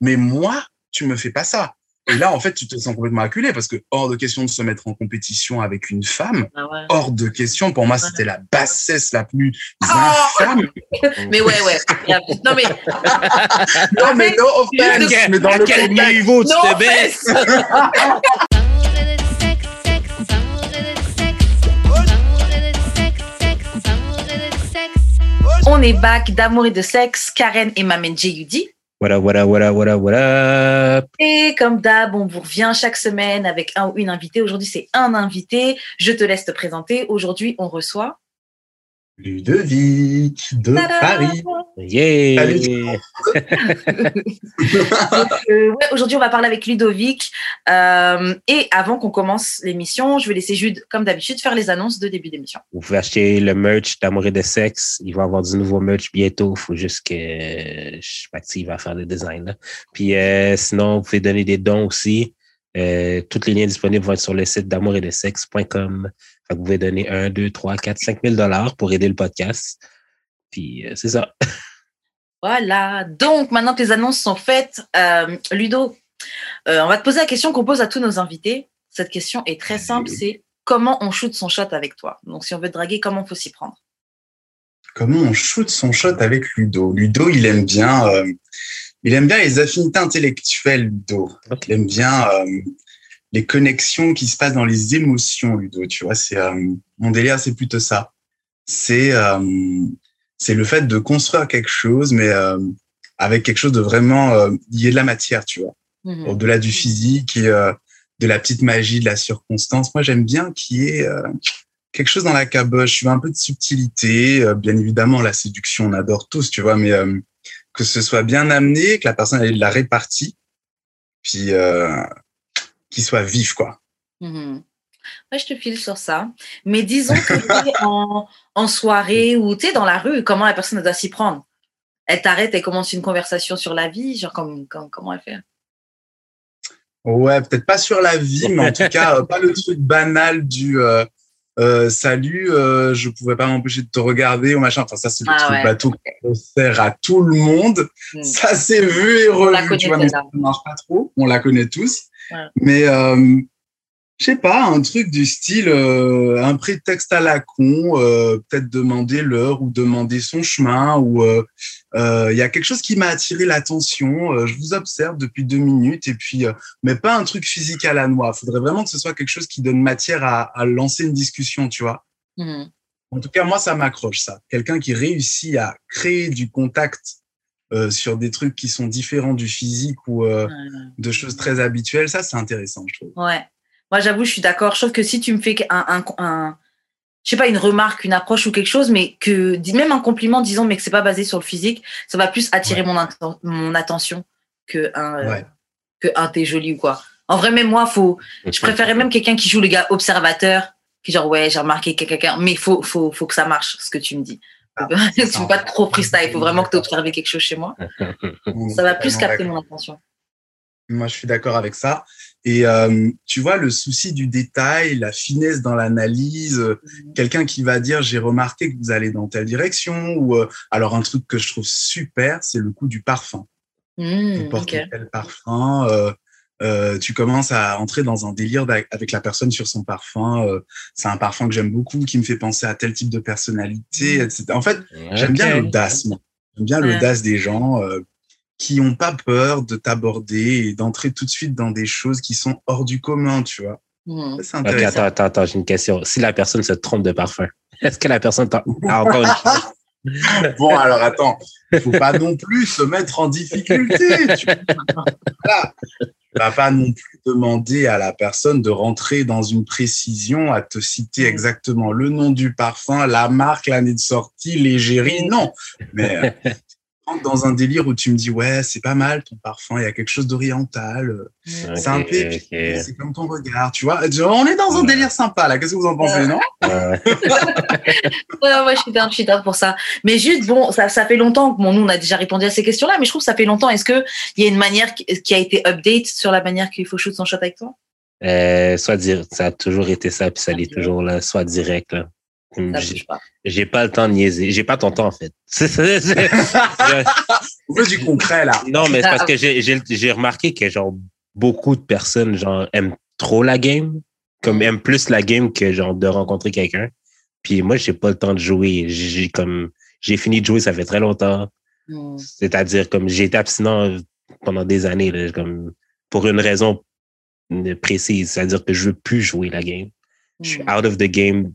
mais moi, tu me fais pas ça. Et là, en fait, tu te sens complètement acculé parce que hors de question de se mettre en compétition avec une femme, Ah ouais. hors de question. Pour moi, c'était la bassesse la plus Ah infâme. Mais ouais, ouais. Non, mais Non, mais no offense, mais dans à le quel niveau tu te baisses? on est back d'amour et de sexe. Karen et Mamen J.U.D. Up, what up, what up? Et comme d'hab, on vous revient chaque semaine avec un ou une invitée. Aujourd'hui, c'est un invité. Je te laisse te présenter. Aujourd'hui, on reçoit. Ludovic de Tada Paris. Yeah! Euh, ouais, Aujourd'hui, on va parler avec Ludovic. Euh, et avant qu'on commence l'émission, je vais laisser Jude, comme d'habitude, faire les annonces de début d'émission. Vous pouvez acheter le merch d'amour et de sexe. Il va y avoir du nouveau merch bientôt. Il faut juste que je suis active à faire des designs. Là. Puis euh, sinon, vous pouvez donner des dons aussi. Euh, toutes les liens disponibles vont être sur le site d'amour et de sexe.com. Vous pouvez donner 1, 2, 3, 4, 5 000 dollars pour aider le podcast. Puis euh, c'est ça. Voilà. Donc, maintenant que les annonces sont faites, euh, Ludo, euh, on va te poser la question qu'on pose à tous nos invités. Cette question est très simple, c'est comment on shoot son shot avec toi? Donc, si on veut te draguer, comment faut s'y prendre? Comment on shoot son shot avec Ludo? Ludo, il aime bien, euh, il aime bien les affinités intellectuelles, Ludo. Il aime bien euh, les connexions qui se passent dans les émotions, Ludo. Tu vois, c'est euh, mon délire, c'est plutôt ça. C'est euh, c'est le fait de construire quelque chose, mais euh, avec quelque chose de vraiment euh, lié de la matière, tu vois. Mhm. Au-delà du physique et euh, de la petite magie, de la circonstance. Moi, j'aime bien qu'il y ait euh, quelque chose dans la caboche. Tu vois, un peu de subtilité. Euh, bien évidemment, la séduction, on adore tous, tu vois, mais euh, que ce soit bien amené, que la personne ait de la répartie, puis qu'il soit vif, quoi. Ouais, je te file sur ça. Mais disons que en, en soirée ou tu es dans la rue, comment la personne doit s'y prendre? Elle t'arrête, elle commence une conversation sur la vie, genre comme, comme- comment elle fait? Ouais, peut-être pas sur la vie, mais en tout cas, euh, pas le truc banal du euh, euh, salut, euh, je pouvais pas m'empêcher de te regarder ou machin. Enfin, ça, c'est le Ah truc ouais. bateau qu'on sert à tout le monde. Hmm. Ça s'est vu et On la revu, tu vois, mais ça celle-là. ne marche pas trop. On la connaît tous. Ouais. Mais euh, je sais pas, un truc du style euh, un prétexte à la con, euh, peut-être demander l'heure ou demander son chemin ou euh, il y a quelque chose qui m'a attiré l'attention. euh, je vous observe depuis deux minutes et puis, euh, mais pas un truc physique à la noix. Faudrait vraiment que ce soit quelque chose qui donne matière à, à lancer une discussion, tu vois. Mhm. En tout cas, moi, ça m'accroche, ça. Quelqu'un qui réussit à créer du contact euh, sur des trucs qui sont différents du physique ou euh, de choses très habituelles, ça, c'est intéressant, je trouve. Ouais. Moi, j'avoue, je suis d'accord. Je trouve que si tu me fais un, un, un- je sais pas, une remarque, une approche ou quelque chose, mais que, même un compliment, disons, mais que c'est pas basé sur le physique, ça va plus attirer mon, atten- mon attention que un, euh, Ouais. que un t'es joli ou quoi. En vrai, même moi, faut, je préférais même quelqu'un qui joue le gars observateur, qui genre, ouais, j'ai remarqué que quelqu'un, mais faut, faut, faut que ça marche, ce que tu me dis. Ah, tu peux pas trop freestyle, il faut vraiment que tu observé quelque chose chez moi. Ça va plus capter mon attention. Moi, je suis d'accord avec ça. Et euh, tu vois, le souci du détail, la finesse dans l'analyse, euh, quelqu'un qui va dire j'ai remarqué que vous allez dans telle direction, ou euh, alors un truc que je trouve super, c'est le coup du parfum. Mmh, Vous portez ok. tel parfum, euh, euh, tu commences à entrer dans un délire avec la personne sur son parfum. euh, c'est un parfum que j'aime beaucoup, qui me fait penser à tel type de personnalité, Mm. etc. En fait, j'aime bien l'audace. J'aime bien Ouais. l'audace des gens euh, qui ont pas peur de t'aborder et d'entrer tout de suite dans des choses qui sont hors du commun, tu vois. Mmh. Ça, intéressant. attends, attends, attends, j'ai une question. Si la personne se trompe de parfum, est-ce que la personne t'a- a encore une Bon, alors attends, faut pas non plus se mettre en difficulté. Tu Voilà. Tu vas pas non plus demander à la personne de rentrer dans une précision, à te citer exactement le nom du parfum, la marque, l'année de sortie, l'égérie. Non, mais euh, dans un délire où tu me dis ouais, c'est pas mal ton parfum, il y a quelque chose d'oriental. euh, C'est un peu, ok. c'est comme ton regard, tu vois. On est dans un délire sympa là. Qu'est-ce que vous en pensez, non? Ouais. Ouais, ouais, je suis down, je suis down pour ça. Mais juste, bon, ça, ça fait longtemps que bon, nous, on a déjà répondu à ces questions-là, mais je trouve que ça fait longtemps. Est-ce qu'il y a une manière qui, qui a été update sur la manière qu'il faut shoot son shot avec toi? Euh, soit dire, ça a toujours été ça, puis ça l'est toujours là, soit direct. Là. J'ai- pas. Le temps de niaiser. J'ai pas ton temps, en fait. On veut du concret, là. non, mais c'est Ah, parce que j'ai- j'ai j'ai remarqué que, genre, beaucoup de personnes, genre, aiment trop la game. Comme, aiment plus la game que, genre, de rencontrer quelqu'un. Puis moi, j'ai pas le temps de jouer. J'ai comme, j'ai fini de jouer, ça fait très longtemps. Hmm. C'est-à-dire, comme, j'ai été abstinent pendant des années, là, comme, pour une raison précise. C'est-à-dire que je veux plus jouer la game. Je suis Hmm. out of the game,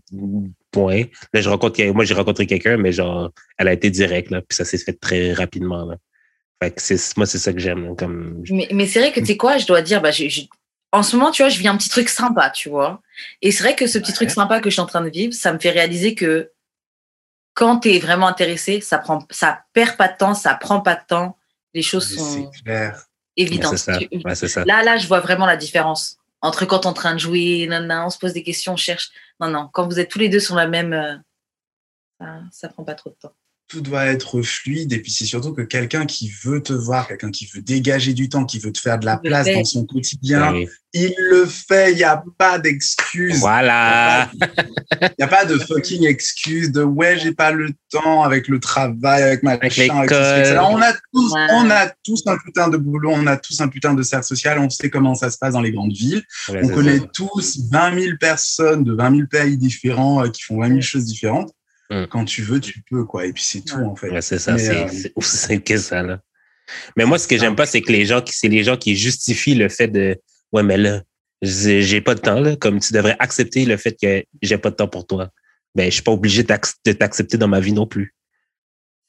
point. Là, je rencontre, moi, j'ai rencontré quelqu'un, mais genre, elle a été directe, là, puis ça s'est fait très rapidement, là. Fait que c'est, moi, c'est ça que j'aime, comme, Mais, mais c'est vrai que tu sais quoi, je dois dire, bah, en ce moment, tu vois, je vis un petit truc sympa, tu vois. Et c'est vrai que ce petit Ouais. truc sympa que je suis en train de vivre, ça me fait réaliser que quand tu es vraiment intéressé, ça prend, ça perd pas de temps, ça prend pas de temps. Les choses Mais sont clair. Évidentes. ça. Ouais, ça. Là, là, je vois vraiment la différence entre quand on est en train de jouer, non, on se pose des questions, on cherche. Non, non, quand vous êtes tous les deux sur la même, euh, ça, ça prend pas trop de temps. Tout doit être fluide. Et puis, c'est surtout que quelqu'un qui veut te voir, quelqu'un qui veut dégager du temps, qui veut te faire de la Il place dans son quotidien, il le fait. Il n'y a pas d'excuse. Voilà. Il n'y a pas de fucking excuse de ouais, j'ai pas le temps avec le travail, avec ma Avec machin, avec. On a tous, Ouais. on a tous un putain de boulot, on a tous un putain de cercle social, on sait comment ça se passe dans les grandes villes. Ouais, on connaît ça. tous 20 000 personnes de 20 000 pays différents euh, qui font 20 000 choses différentes. Mm. Quand tu veux, tu peux, quoi. Et puis c'est tout, en fait. Ouais, c'est ça, c'est euh, aussi simple que ça, là. Mais moi, ce que j'aime pas, c'est que les gens qui, c'est les gens qui justifient le fait de, ouais, mais là, j'ai pas de temps, là. Comme tu devrais accepter le fait que j'ai pas de temps pour toi. Ben, je suis pas obligé de t'accepter dans ma vie non plus.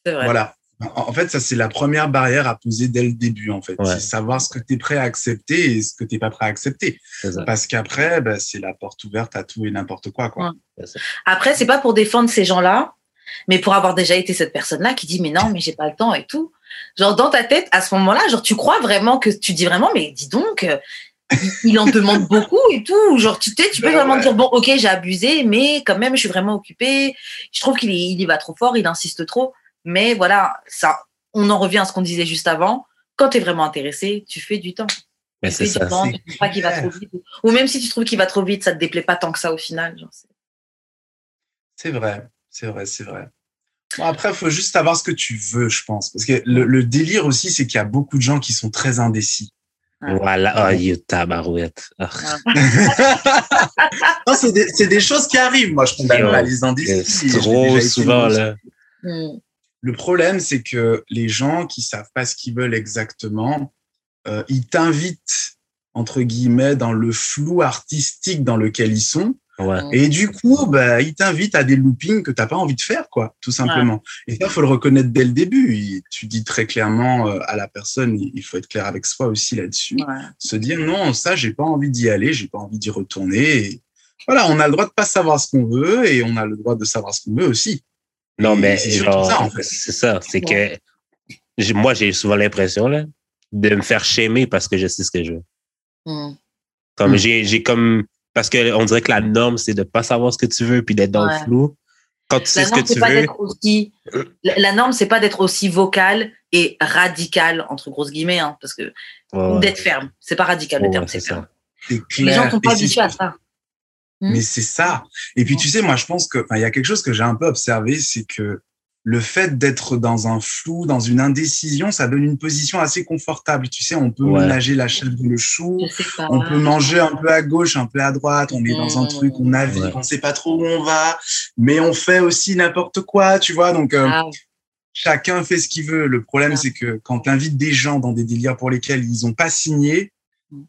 C'est vrai. Voilà. En fait, ça, c'est la première barrière à poser dès le début, en fait. Ouais. C'est savoir ce que tu es prêt à accepter et ce que tu n'es pas prêt à accepter. Parce qu'après, bah, c'est la porte ouverte à tout et n'importe quoi, quoi. Ouais. Après, c'est pas pour défendre ces gens-là, mais pour avoir déjà été cette personne-là qui dit mais non, mais j'ai pas le temps et tout. Genre dans ta tête, à ce moment-là, genre tu crois vraiment que tu dis vraiment, mais dis donc, euh, il, en demande beaucoup et tout. Genre tu peux Ben vraiment ouais. dire bon, ok, j'ai abusé, mais quand même, je suis vraiment occupée. Je trouve qu'il est- il y va trop fort, il insiste trop. Mais voilà, ça, on en revient à ce qu'on disait juste avant. Quand tu es vraiment intéressé, tu fais du temps. Mais Tu c'est ça. du temps, c'est tu trouves pas qu'il va trop vite. Ou même si tu trouves qu'il va trop vite, ça te déplaît pas tant que ça au final. C'est- vrai, c'est vrai, c'est vrai. Bon, après, il faut juste savoir ce que tu veux, je pense. Parce que le, le délire aussi, c'est qu'il y a beaucoup de gens qui sont très indécis. Voilà. Oh, you tabarouette. Ah. non, c'est des, c'est des choses qui arrivent. Moi, je condamne pas les indécis. Trop souvent, là. Hmm. Le problème, c'est que les gens qui savent pas ce qu'ils veulent exactement, euh, ils t'invitent, entre guillemets, dans le flou artistique dans lequel ils sont. Ouais. Et du coup, bah, ils t'invitent à des loopings que t'as pas envie de faire, quoi, tout simplement. Et ça, faut le reconnaître dès le début. Et tu dis très clairement euh, à la personne, il il faut être clair avec soi aussi là-dessus. Ouais. Se dire, non, ça, j'ai pas envie d'y aller, j'ai pas envie d'y retourner. Et voilà, on a le droit de pas savoir ce qu'on veut et on a le droit de savoir ce qu'on veut aussi. Non, mais genre, ça, en fait. c'est ça. C'est que moi, j'ai souvent l'impression là, de me faire shamer parce que je sais ce que je veux. Hmm. Comme Hmm. j'ai, j'ai comme parce que on dirait que la norme c'est de pas savoir ce que tu veux puis d'être dans Ouais. le flou. Quand tu sais La ce que norme, c'est tu pas veux, d'être aussi. La, la norme, c'est pas d'être aussi vocal et radical entre grosses guillemets, hein, parce que Ouais, ou ouais. d'être ferme. C'est pas radical le terme, c'est c'est ça. ferme. C'est Les gens sont pas habitués à ça. Hmm. Mais c'est ça. Et puis, tu sais, moi, je pense que, enfin, il y a quelque chose que j'ai un peu observé, c'est que le fait d'être dans un flou, dans une indécision, ça donne une position assez confortable. Tu sais, on peut Ouais. ménager la chèvre et le chou. On peut manger un peu à gauche, un peu à droite. On est dans un Mm. truc, on navigue, Ouais. on sait pas trop où on va, mais on fait aussi n'importe quoi, tu vois. Donc, euh, Ah, chacun fait ce qu'il veut. Le problème, Ah. c'est que quand tu invites des gens dans des délires pour lesquels ils ont pas signé, Mm.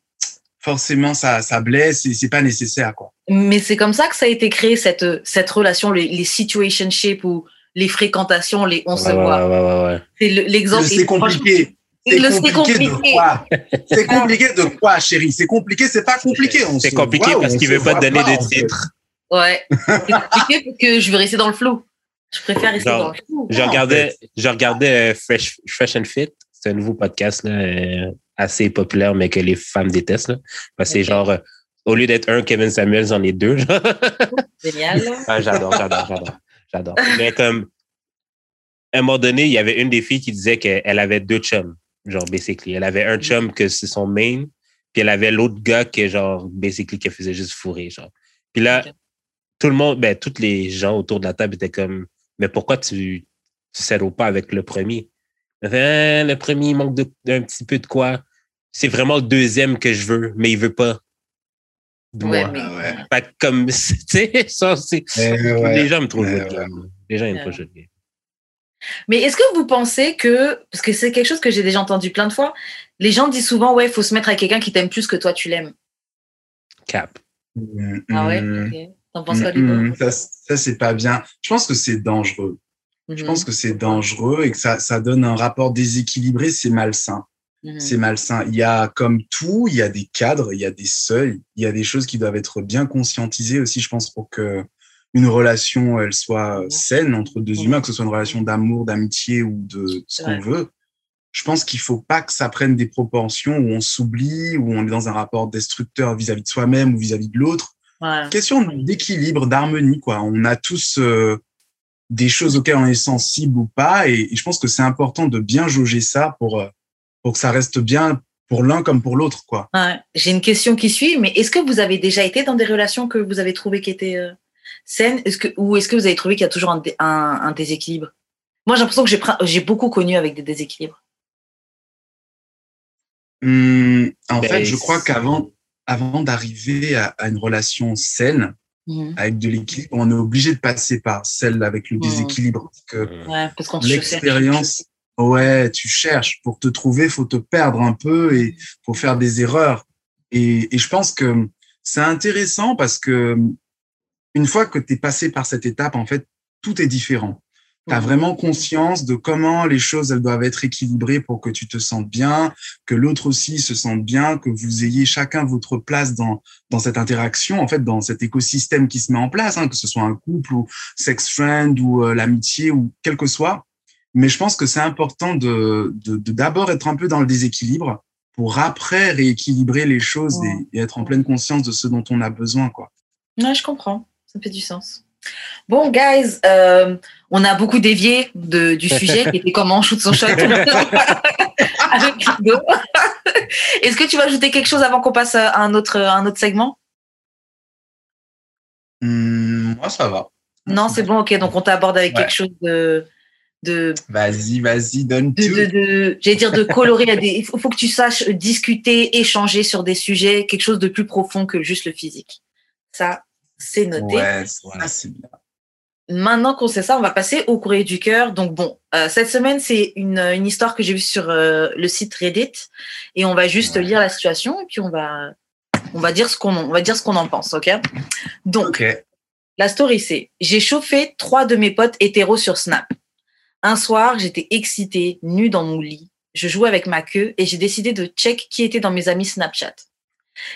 forcément, ça, ça blesse et c'est pas nécessaire, quoi. Mais c'est comme ça que ça a été créé, cette, cette relation, les, les situationships ou les fréquentations, les on se Ouais, ouais, voit. ouais, ouais, ouais. C'est le- l'exemple. Le c'est compliqué. C'est compliqué de quoi? C'est compliqué de quoi, chérie? C'est compliqué, c'est pas compliqué. C'est compliqué voit parce qu'il veut pas te donner en de fait. titre. Ouais. C'est compliqué parce que je veux rester dans le flou. Je préfère rester Genre, dans le flou. Je en regardais, je regardais euh, Fresh, Fresh and Fit. C'est un nouveau podcast là, euh, assez populaire, mais que les femmes détestent. Là, parce que c'est genre, euh, au lieu d'être un Kevin Samuels, j'en ai deux. Génial. Ah, j'adore, j'adore, j'adore. J'adore. Mais comme, à un moment donné, il y avait une des filles qui disait qu'elle avait deux chums, genre, basically. Elle avait un chum que c'est son main, puis elle avait l'autre gars qui, genre, basically, qui faisait juste fourrer, genre. Puis là, tout le monde, ben, tous les gens autour de la table étaient comme, mais pourquoi tu, tu pas avec le premier? Hein, le premier, il manque d'un petit peu de quoi. C'est vraiment le deuxième que je veux, mais il veut pas de moi. comme, tu sais, ça, c'est, eh les gens me trouvent eh Les gens aiment pas jouer Mais est-ce que vous pensez que, parce que c'est quelque chose que j'ai déjà entendu plein de fois, les gens disent souvent, ouais, il faut se mettre avec quelqu'un qui t'aime plus que toi, tu l'aimes. Cap. Ah ouais, mm, ok. T'en penses quoi, mm, Ça, ça c'est pas bien. Je pense que c'est dangereux. Je mhm. pense que c'est dangereux et que ça, ça donne un rapport déséquilibré, c'est malsain. Mhm. C'est malsain. Il y a, comme tout, il y a des cadres, il y a des seuils, il y a des choses qui doivent être bien conscientisées aussi, je pense, pour que une relation, elle soit saine entre deux humains, que ce soit une relation d'amour, d'amitié ou de ce qu'on veut. Je pense qu'il faut pas que ça prenne des proportions où on s'oublie, où on est dans un rapport destructeur vis-à-vis de soi-même ou vis-à-vis de l'autre. Question d'équilibre, d'harmonie, quoi. On a tous euh, des choses auxquelles on est sensible ou pas, et, je pense que c'est important de bien jauger ça pour euh, pour que ça reste bien pour l'un comme pour l'autre, quoi. J'ai une question qui suit, mais est-ce que vous avez déjà été dans des relations que vous avez trouvées qui étaient euh, saines, que ou est-ce que vous avez trouvé qu'il y a toujours un, un, déséquilibre? Moi, j'ai l'impression que j'ai beaucoup connu avec des déséquilibres. Hum, en ben, fait, je crois qu'avant avant d'arriver à, une relation saine, mmh. avec de l'équilibre, on est obligé de passer par celle avec le mmh. déséquilibre. Parce que l'expérience, ouais, tu cherches. Pour te trouver, faut te perdre un peu et faut faire des erreurs. Et, et je pense que c'est intéressant parce que une fois que tu es passé par cette étape, en fait, tout est différent. Tu as vraiment conscience de comment les choses elles doivent être équilibrées pour que tu te sentes bien, que l'autre aussi se sente bien, que vous ayez chacun votre place dans dans cette interaction, en fait, dans cet écosystème qui se met en place, hein, que ce soit un couple ou sex friend ou euh, l'amitié ou quel que soit. Mais je pense que c'est important de d'abord être un peu dans le déséquilibre pour après rééquilibrer les choses et, être en pleine conscience de ce dont on a besoin, quoi. Ouais, je comprends. Ça fait du sens. Bon, guys, euh, on a beaucoup dévié de, du sujet qui était comment on shoot son shot avec Est-ce que tu vas ajouter quelque chose avant qu'on passe à un autre, un autre segment? Hmm, Moi, ça va. Non, c'est bon, ok. Donc, on t'aborde avec quelque chose de. De vas-y, vas-y, donne tout. J'allais dire de colorer. Il faut, faut que tu saches discuter, échanger sur des sujets, quelque chose de plus profond que juste le physique. Ça, c'est noté. Ouais, c'est bien. Maintenant qu'on sait ça, on va passer au courrier du cœur. Donc bon, euh, cette semaine, c'est une, une, histoire que j'ai vue sur euh, le site Reddit et on va juste lire la situation et puis on va on va dire ce qu'on on va dire ce qu'on en pense, ok? Donc la story c'est j'ai chauffé trois de mes potes hétéros sur Snap. Un soir, j'étais excitée, nue dans mon lit. Je jouais avec ma queue et j'ai décidé de check qui était dans mes amis Snapchat.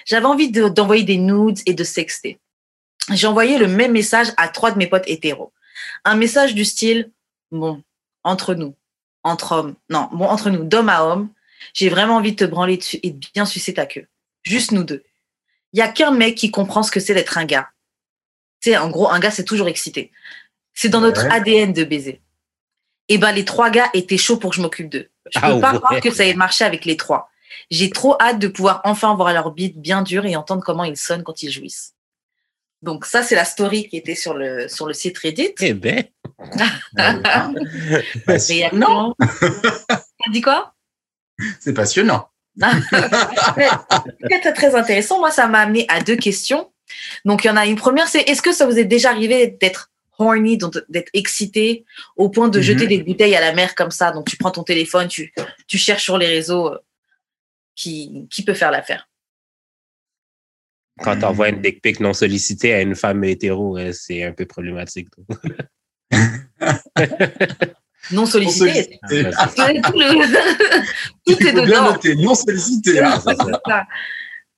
J'avais envie d'envoyer des nudes et de sexter j'ai envoyé le même message à trois de mes potes hétéros. Un message du style, bon, entre nous, entre hommes, non, bon, entre nous, d'homme à homme, j'ai vraiment envie de te branler dessus et de bien sucer ta queue. Juste nous deux. Il y a qu'un mec qui comprend ce que c'est d'être un gars. Tu sais, en gros, un gars, c'est toujours excité. C'est dans notre ADN de baiser. Et eh ben, les trois gars étaient chauds pour que je m'occupe d'eux. Je peux ah pas croire que ça ait marché avec les trois. J'ai trop hâte de pouvoir enfin voir leur bite bien dure et entendre comment ils sonnent quand ils jouissent. Donc ça, c'est la story qui était sur le, sur le site Reddit. Eh ben. passionnant. Tu dit quoi? C'est passionnant. C'est très intéressant. Moi, ça m'a amené à deux questions. Donc, il y en a une première, c'est est-ce que ça vous est déjà arrivé d'être horny, d'être excité au point de jeter mhm. des bouteilles à la mer comme ça Donc, tu prends ton téléphone, tu, tu cherches sur les réseaux euh, qui, qui peut faire l'affaire quand tu envoies une dick pic non sollicitée à une femme hétéro, euh, c'est un peu problématique. non sollicité. tout, est dedans. Noter, non sollicité. Hein.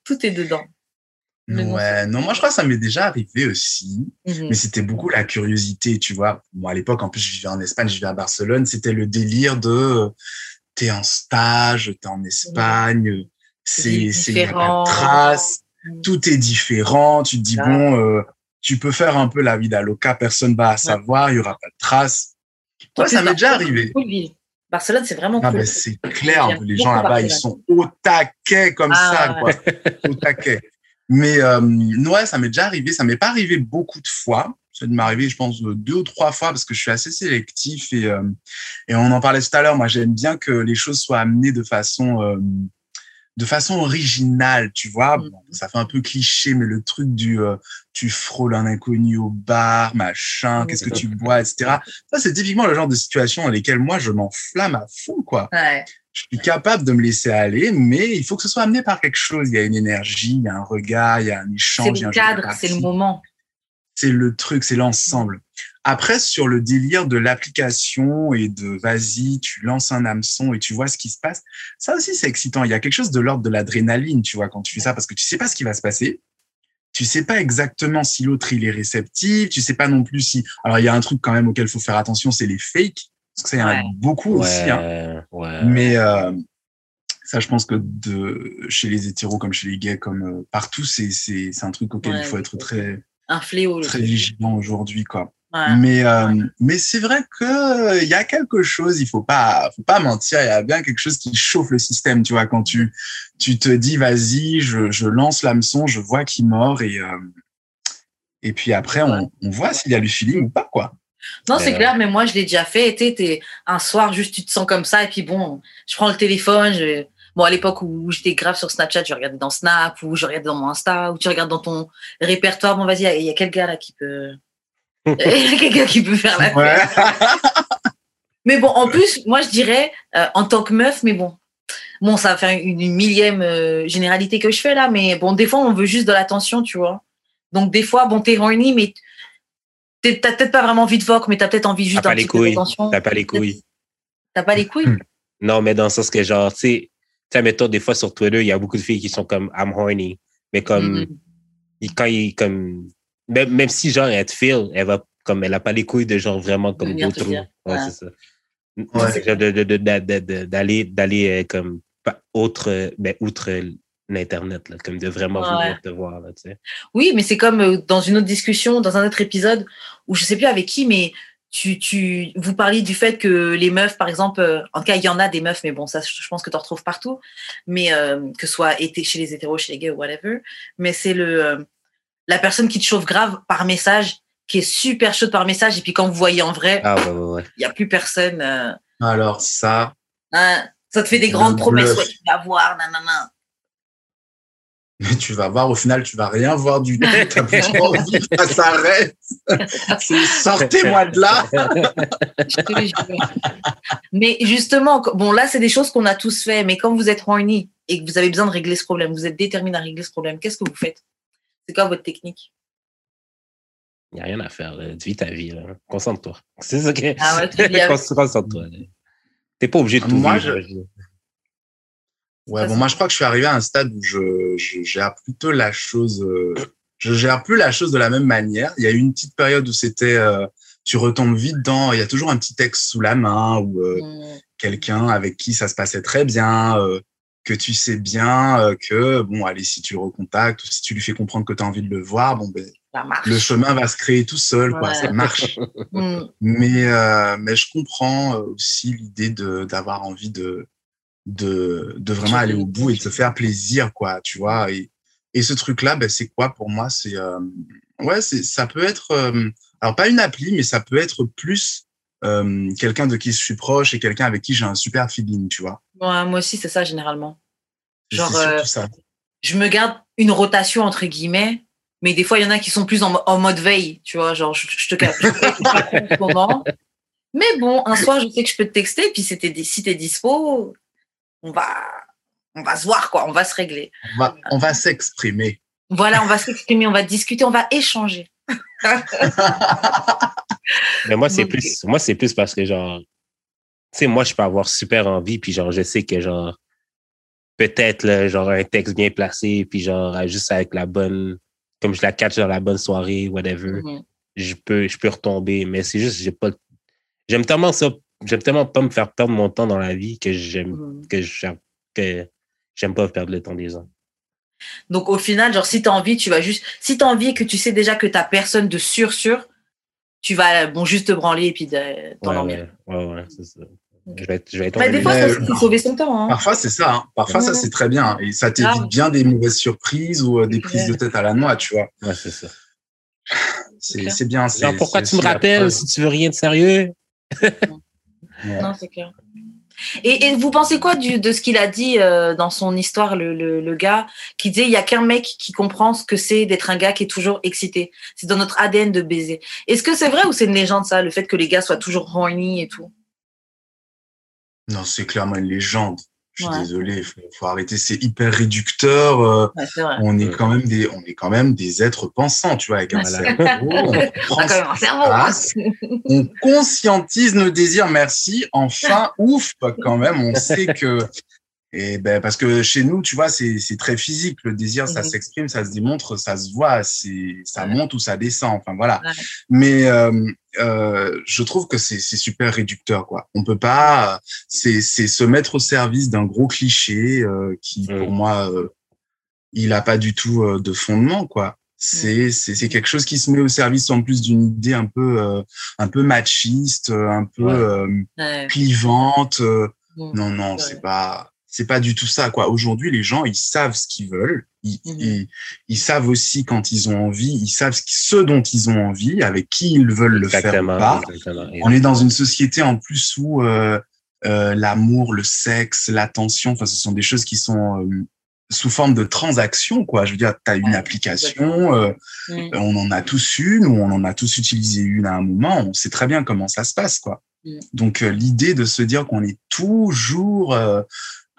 tout est dedans. Ouais, non, moi je crois que ça m'est déjà arrivé aussi, mhm. mais c'était beaucoup la curiosité, tu vois. Moi à l'époque, en plus, je vivais en Espagne, je vivais à Barcelone, c'était le délire de t'es en stage, t'es en Espagne, c'est il y a pas de traces Mm. tout est différent. Tu te dis, bon, euh, tu peux faire un peu la vie d'Aloca, personne va savoir, il y aura pas de traces. Toi, ça m'est déjà arrivé. Barcelone, c'est vraiment cool. C'est clair, les gens là-bas, ils sont au taquet comme ah, ça, quoi. au taquet. Mais euh, ouais, ça m'est déjà arrivé. Ça m'est pas arrivé beaucoup de fois. Ça m'est arrivé, je pense, deux ou trois fois parce que je suis assez sélectif et, euh, et on en parlait tout à l'heure. Moi, j'aime bien que les choses soient amenées de façon euh, de façon originale, tu vois. Bon, ça fait un peu cliché, mais le truc du euh, tu frôles un inconnu au bar, machin, qu'est-ce que tu bois, etc. Ça, c'est typiquement le genre de situation dans lesquelles moi, je m'enflamme à fond, quoi. Ouais. Je suis capable de me laisser aller, mais il faut que ce soit amené par quelque chose. Il y a une énergie, il y a un regard, il y a un C'est échange. a le cadre, c'est le moment. C'est le truc, c'est l'ensemble. Après, sur le délire de l'application et de vas-y, tu lances un hameçon et tu vois ce qui se passe, ça aussi, c'est excitant. Il y a quelque chose de l'ordre de l'adrénaline, tu vois, quand tu fais ça, parce que tu sais pas ce qui va se passer. Tu sais pas exactement si l'autre il est réceptif. Tu sais pas non plus si. Alors il y a un truc quand même auquel il faut faire attention, c'est les fakes, parce que ça il y en a Ouais. beaucoup aussi. hein. Ouais. Mais euh, ça, je pense que de chez les hétéros comme chez les gays, comme euh, partout, c'est un truc auquel il faut être très Un fléau. le très vigilant aujourd'hui, quoi. Mais euh, mais c'est vrai que euh, il y a quelque chose, il faut pas faut pas mentir, il y a bien quelque chose qui chauffe le système, tu vois, quand tu tu te dis vas-y, je je lance l'hameçon, je vois qui mord et et puis après on, on voit s'il y a du feeling ou pas quoi. Non, c'est Euh, clair, mais moi, je l'ai déjà fait. Tu sais, un soir, juste, tu te sens comme ça, et puis bon, je prends le téléphone. Je... Bon, à l'époque où j'étais grave sur Snapchat, je regardais dans Snap, ou je regardais dans mon Insta, ou tu regardes dans ton répertoire. Bon, vas-y, il y a quel gars là qui peut. Il y a quelqu'un qui peut faire la Ouais. Mais bon, en plus, moi, je dirais, euh, en tant que meuf, mais bon, bon, ça va faire une, une millième euh, généralité que je fais là, mais bon, des fois, on veut juste de l'attention, tu vois. Donc, des fois, bon, t'es horny, mais t'as peut-être pas vraiment envie de vogue, mais t'as peut-être envie juste d'un petit peu couilles. d'attention. T'as pas les couilles. T'as pas les couilles? Non, mais dans le sens que, genre, tu sais, tu mettons, des fois sur Twitter, il y a beaucoup de filles qui sont comme I'm horny. Mais comme, Mhm. il- quand il, comme, même, même si, genre, elle te feel, elle va, comme, elle a pas les couilles de, genre, vraiment, comme, through. dire. Ouais, Ouais. c'est ça. Ouais. D'aller, d'aller, euh, comme, pas autre, euh, ben, outre l'Internet, là, comme de vraiment Ouais. vouloir te voir, là, tu sais. Oui, mais c'est comme euh, dans une autre discussion, dans un autre épisode, où je sais plus avec qui, mais tu, tu, vous parliez du fait que les meufs, par exemple, euh, en tout cas, il y en a des meufs, mais bon, ça, je pense que tu en retrouves partout, mais euh, que ce soit été chez les hétéros, chez les gays, ou whatever, mais c'est le, euh, la personne qui te chauffe grave par message, qui est super chaude par message, et puis quand vous voyez en vrai, Ah, ouais, ouais, ouais. il n'y a plus personne. euh, Alors ça, hein, ça te fait des grandes promesses, ouais, tu vas voir, nanana. Mais tu vas voir au final, tu vas rien voir du tout. T'as plus envie que ça s'arrête. Sortez-moi de là. Mais justement, bon, là, c'est des choses qu'on a tous fait, mais quand vous êtes horny et que vous avez besoin de régler ce problème, vous êtes déterminé à régler ce problème, qu'est-ce que vous faites? C'est quoi votre technique? Il n'y a rien à faire, vis ta vie, là. Concentre-toi. C'est ça que. Ah ouais, Concentre-toi. T'es pas obligé de tout Moi, vivre. je- Ouais, bon, moi, je crois que je suis arrivé à un stade où je, je gère plutôt la chose, euh, je gère plus la chose de la même manière. Il y a eu une petite période où c'était, euh, tu retombes vite dans, il y a toujours un petit texte sous la main ou euh, Hmm, quelqu'un avec qui ça se passait très bien, euh, que tu sais bien que, bon, allez, si tu le recontactes ou si tu lui fais comprendre que tu as envie de le voir, bon, ben, le chemin va se créer tout seul, quoi, ça marche. Hmm, Mais, mais je comprends aussi l'idée d'avoir envie de, de, de vraiment aller au bout et de se faire plaisir, quoi, tu vois. Et, et ce truc-là, ben, c'est quoi pour moi? C'est euh, ouais, c'est ça peut être euh, alors pas une appli, mais ça peut être plus euh, quelqu'un de qui je suis proche et quelqu'un avec qui j'ai un super feeling, tu vois. ouais, moi aussi, c'est ça généralement. Genre, ça. je me garde une rotation entre guillemets, mais des fois il y en a qui sont plus en, mo- en mode veille, tu vois, genre je, je te capte pas moment. Mais bon, un soir je sais que je peux te texter, puis si t'es si t'es dispo, on va on va se voir quoi, on va se régler. On va, on va s'exprimer. Voilà, on va s'exprimer, on va discuter, on va échanger. Mais moi, c'est plus, moi, c'est plus parce que, genre, tu sais, moi, je peux avoir super envie, puis genre, je sais que, genre, peut-être, genre, un texte bien placé, puis genre, juste avec la bonne, comme je la catch dans la bonne soirée, whatever, Mhm. je peux, je peux retomber. Mais c'est juste, j'ai pas, j'aime tellement ça, j'aime tellement pas me faire perdre mon temps dans la vie que j'aime, Mhm. que j'aime, que j'aime pas perdre le temps des gens. Donc au final, genre si t'as envie, tu vas juste, si t'as envie et que tu sais déjà que t'as personne de sûr sûr, tu vas bon juste te branler et puis de- Ouais, ouais, ouais, ouais, c'est ça. Je vais je Bah, des fois, ça c'est sauver son temps. Hein. Parfois, c'est ça. hein. Parfois, ça, c'est très bien. Et ça t'évite Grave. bien des mauvaises surprises ou euh, des prises de tête à la noix, tu vois. Ouais, c'est ça. C'est bien. c'est- Genre, pourquoi tu me rappelles si tu veux rien de sérieux? Ouais. Non, c'est clair. Et, et vous pensez quoi du, de ce qu'il a dit euh, dans son histoire, le, le, le gars, qui disait il y a qu'un mec qui comprend ce que c'est d'être un gars qui est toujours excité. C'est dans notre ADN de baiser. Est-ce que c'est vrai ou c'est une légende ça, le fait que les gars soient toujours horny et tout? Non, c'est clairement une légende. Je suis Ouais. désolé, il faut, faut arrêter. C'est hyper réducteur. euh, Ouais, c'est vrai. on est quand même des, on est quand même des êtres pensants, tu vois, avec un cerveau. Passe, on conscientise nos désirs. Merci. Enfin, ouf, quand même. On sait que, et ben, parce que chez nous, tu vois, c'est, c'est très physique. Le désir, ça Mhm. s'exprime, ça se démontre, ça se voit, c'est, ça monte ou ça descend. Enfin, voilà. Ouais. Mais, euh, euh, je trouve que c'est, c'est super réducteur, quoi. On peut pas, c'est, c'est se mettre au service d'un gros cliché, euh, qui, pour moi, euh, il a pas du tout euh, de fondement, quoi. C'est, c'est, c'est quelque chose qui se met au service en plus d'une idée un peu, euh, un peu machiste, un peu Ouais. euh, Ouais. clivante. non, non, c'est pas, c'est pas du tout ça, quoi. Aujourd'hui, les gens, ils savent ce qu'ils veulent. Ils, Mhm. ils, ils savent aussi quand ils ont envie. Ils savent ce, dont ils ont envie, avec qui ils veulent le faire ou pas. exactement. On est dans une société en plus où euh, euh, l'amour, le sexe, l'attention, enfin, ce sont des choses qui sont euh, sous forme de transactions, quoi. Je veux dire, tu as une application, euh, Mm. on en a tous une ou on en a tous utilisé une à un moment. On sait très bien comment ça se passe, quoi. Donc, euh, l'idée de se dire qu'on est toujours euh,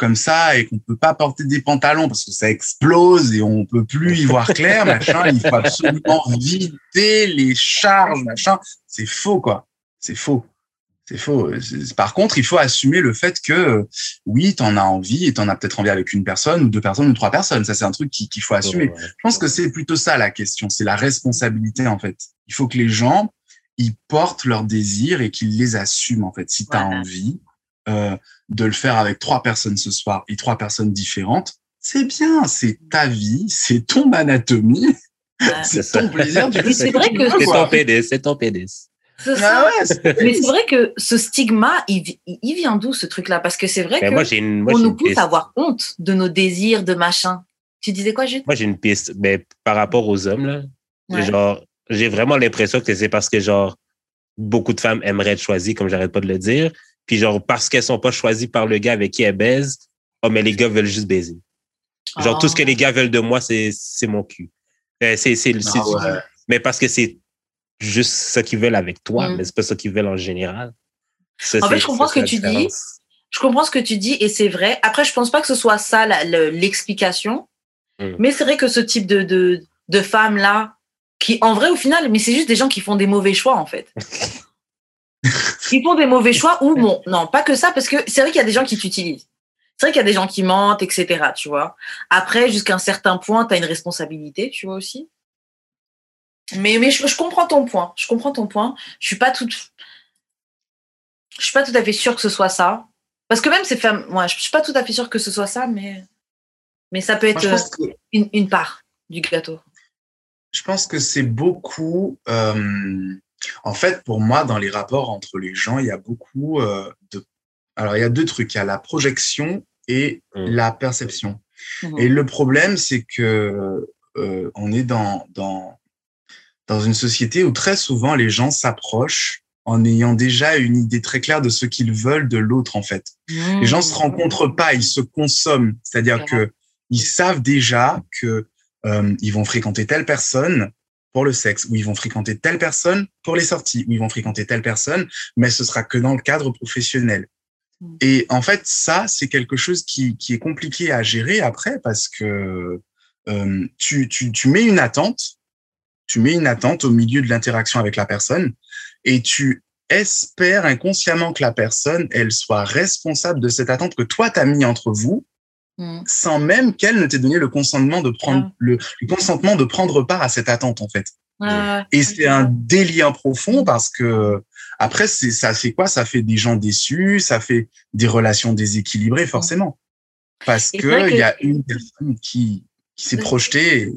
comme ça et qu'on peut pas porter des pantalons parce que ça explose et on peut plus y voir clair, machin, il faut absolument vider les charges, machin. C'est faux, quoi. C'est faux. C'est faux. Par contre, il faut assumer le fait que oui, tu en as envie et tu en as peut-être envie avec une personne ou deux personnes ou trois personnes. Ça, c'est un truc qui- qu'il faut assumer. Ouais. Je pense que c'est plutôt ça la question, c'est la responsabilité en fait. Il faut que les gens ils portent leurs désirs et qu'ils les assument en fait. Si tu as Voilà. envie euh, de le faire avec trois personnes ce soir et trois personnes différentes, c'est bien, c'est ta vie, c'est ton anatomie, c'est ça. ton plaisir. C'est vrai que- C'est ton pénis, c'est ton pénis. Ah ouais, Mais c'est vrai que ce stigma, il, vi- il vient d'où ce truc-là? Parce que c'est vrai Mais que moi, j'ai une, moi, on nous pousse à avoir honte de nos désirs, de machin. Tu disais quoi, Jules Moi, j'ai une piste. Mais par rapport aux hommes, là, Ouais. genre, j'ai vraiment l'impression que c'est parce que, genre, beaucoup de femmes aimeraient être choisies, comme j'arrête pas de le dire. Puis, genre, parce qu'elles sont pas choisies par le gars avec qui elles baisent, oh, mais les gars veulent juste baiser. Genre, tout ce que les gars veulent de moi, c'est, c'est mon cul. Euh, c'est, Ah ouais. Mais parce que c'est juste ce qu'ils veulent avec toi, Mm. mais c'est pas ce qu'ils veulent en général. Ça, En fait, c'est- je comprends ce que tu dis. Je comprends ce que tu dis et c'est vrai. Après, je pense pas que ce soit ça l'explication. Mm. Mais c'est vrai que ce type de, de, de femmes-là, qui en vrai, au final, mais c'est juste des gens qui font des mauvais choix, en fait. Ils font des mauvais choix ou bon, non, pas que ça, parce que c'est vrai qu'il y a des gens qui t'utilisent. C'est vrai qu'il y a des gens qui mentent, etc. Tu vois. Après, jusqu'à un certain point, tu as une responsabilité, tu vois aussi. Mais, mais je, je comprends ton point. Je comprends ton point. Je suis pas toute. Je suis pas tout à fait sûre que ce soit ça. Parce que même ces femmes, moi, je suis pas tout à fait sûre que ce soit ça, mais mais ça peut être euh, une, une part du gâteau. je pense que c'est beaucoup. euh, en fait, pour moi, dans les rapports entre les gens, il y a beaucoup euh, de. Alors, il y a deux trucs. Il y a la projection et Mm. la perception. Mhm. Et le problème, c'est que euh, on est dans, dans, dans une société où très souvent les gens s'approchent en ayant déjà une idée très claire de ce qu'ils veulent de l'autre, en fait. Les gens se rencontrent pas, ils se consomment. C'est-à-dire que ils savent déjà que euh, ils vont fréquenter telle personne pour le sexe, ou ils vont fréquenter telle personne pour les sorties, ou ils vont fréquenter telle personne, mais ce sera que dans le cadre professionnel. Mm. Et en fait, ça, c'est quelque chose qui, qui est compliqué à gérer après parce que euh, tu, tu, tu mets une attente, tu mets une attente au milieu de l'interaction avec la personne et tu espères inconsciemment que la personne, elle soit responsable de cette attente que toi, t'as mis entre vous Mhm. sans même qu'elle ne t'ait donné le consentement de prendre Ah. le, le consentement de prendre part à cette attente en fait. Ouais. Et c'est un délire profond parce que après c'est ça fait quoi? Ça fait des gens déçus, ça fait des relations déséquilibrées forcément parce Et que il y a une personne qui qui s'est projetée. et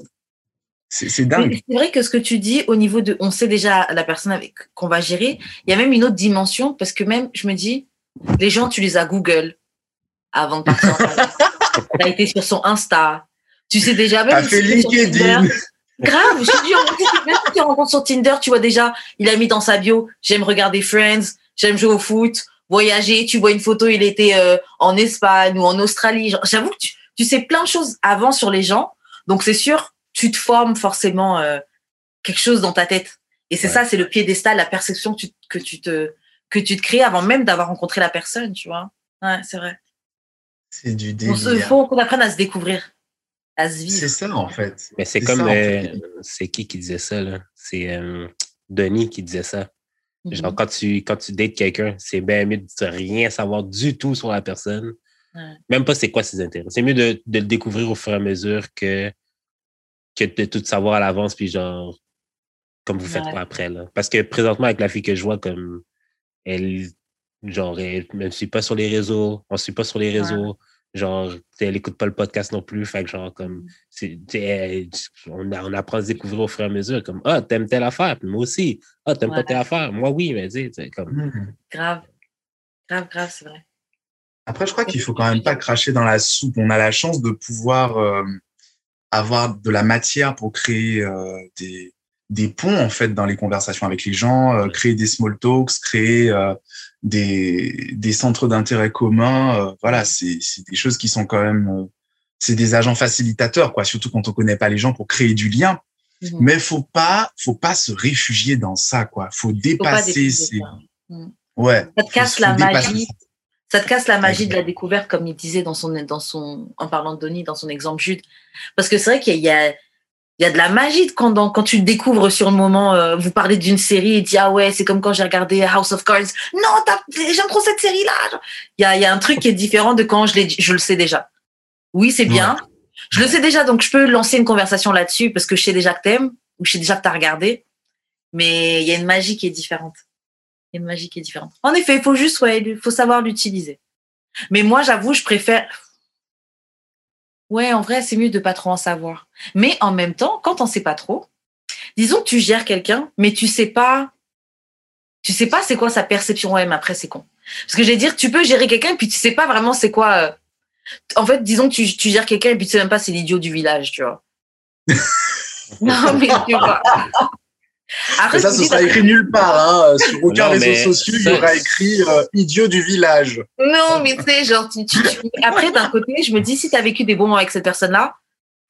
C'est dingue. C'est vrai que ce que tu dis au niveau de, on sait déjà la personne avec qu'on va gérer. Il y a même une autre dimension parce que même je me dis, Les gens, tu les as Google avant de partir en. T'as été sur son Insta. Tu sais déjà même. T'as fait LinkedIn. Grave, je te dis, même si tu rencontres sur Tinder, tu vois déjà, il a mis dans sa bio, j'aime regarder Friends, j'aime jouer au foot, voyager, tu vois une photo, il était euh, en Espagne ou en Australie. J'avoue que tu, tu sais plein de choses avant sur les gens, donc c'est sûr, tu te formes forcément euh, quelque chose dans ta tête. Et c'est Ouais. ça, c'est le piédestal, la perception que tu, que tu te que tu te crées avant même d'avoir rencontré la personne, tu vois. Ouais, c'est vrai. C'est du Il délire. faut qu'on apprenne à se découvrir, à se C'est vivre. ça, en fait. Mais c'est C'est comme. euh, c'est qui qui disait ça, là? C'est euh, Denis qui disait ça. Genre, Mhm. quand tu, quand tu dates quelqu'un, c'est bien mieux de rien savoir du tout sur la personne. Ouais. Même pas c'est quoi ses intérêts. C'est mieux de, de le découvrir au fur et à mesure que, que de tout savoir à l'avance, puis genre, comme vous faites Ouais. quoi après, là. Parce que présentement, avec la fille que je vois, comme, elle, genre, elle ne suit pas sur les réseaux, on ne suit pas sur les Ouais. réseaux. Genre, elle écoute pas le podcast non plus. Fait que, genre, comme, sais, elle- on, a- on apprend à se découvrir au fur et à mesure. Comme, ah, t'aimes telle affaire, puis moi aussi. Ah, t'aimes Ouais. pas telle affaire? Moi, oui, mais tu sais, comme, Mhm. Grave. Grave, grave, c'est vrai. Après, je crois qu'il faut quand même pas cracher dans la soupe. On a la chance de pouvoir euh, avoir de la matière pour créer euh, des, des ponts en fait dans les conversations avec les gens, euh, créer des small talks, créer euh, des, des centres d'intérêt communs. euh, voilà, c'est des choses qui sont quand même euh, c'est des agents facilitateurs quoi, surtout quand on connaît pas les gens pour créer du lien. Mhm. Mais faut pas faut pas se réfugier dans ça quoi. Faut Faut pas dépasser ces ça. Mhm. ouais. Ça te casse faut la magie. ça. Ça te casse la magie de la découverte, comme il disait dans son, dans son, en parlant de Denis, dans son exemple Jude. Parce que c'est vrai qu'il y a, il y a de la magie quand, dans- quand tu le découvres sur le moment. euh, vous parlez d'une série et dis ah ouais, c'est comme quand j'ai regardé House of Cards. Non, t'as- j'aime trop cette série-là. Il y a, il y a un truc qui est différent de quand je, l'ai- je le sais déjà. Oui, c'est bien. Je le sais déjà, donc je peux lancer une conversation là-dessus parce que je sais déjà que t'aimes ou je sais déjà que t'as regardé. Mais il y a une magie qui est différente. Il y a une magie qui est différente. En effet, il faut juste, ouais, il faut savoir l'utiliser. Mais moi, j'avoue, je préfère. Ouais, en vrai, c'est mieux de pas trop en savoir. Mais en même temps, quand on sait pas trop, disons que tu gères quelqu'un, mais tu sais pas, tu sais pas c'est quoi sa perception. Ouais, mais après, c'est con. Parce que je vais dire, tu peux gérer quelqu'un, puis tu sais pas vraiment c'est quoi. euh, En fait, disons que tu, tu gères quelqu'un, et puis tu sais même pas c'est l'idiot du village, tu vois. non, mais tu vois. Après, ça, ce sera écrit nulle part. Hein. Sur aucun Non, réseau social, il y aura écrit euh, idiot du village. Non, mais tu sais, genre, tu, tu- tu- après, d'un côté, je me dis, si tu as vécu des bons moments avec cette personne-là,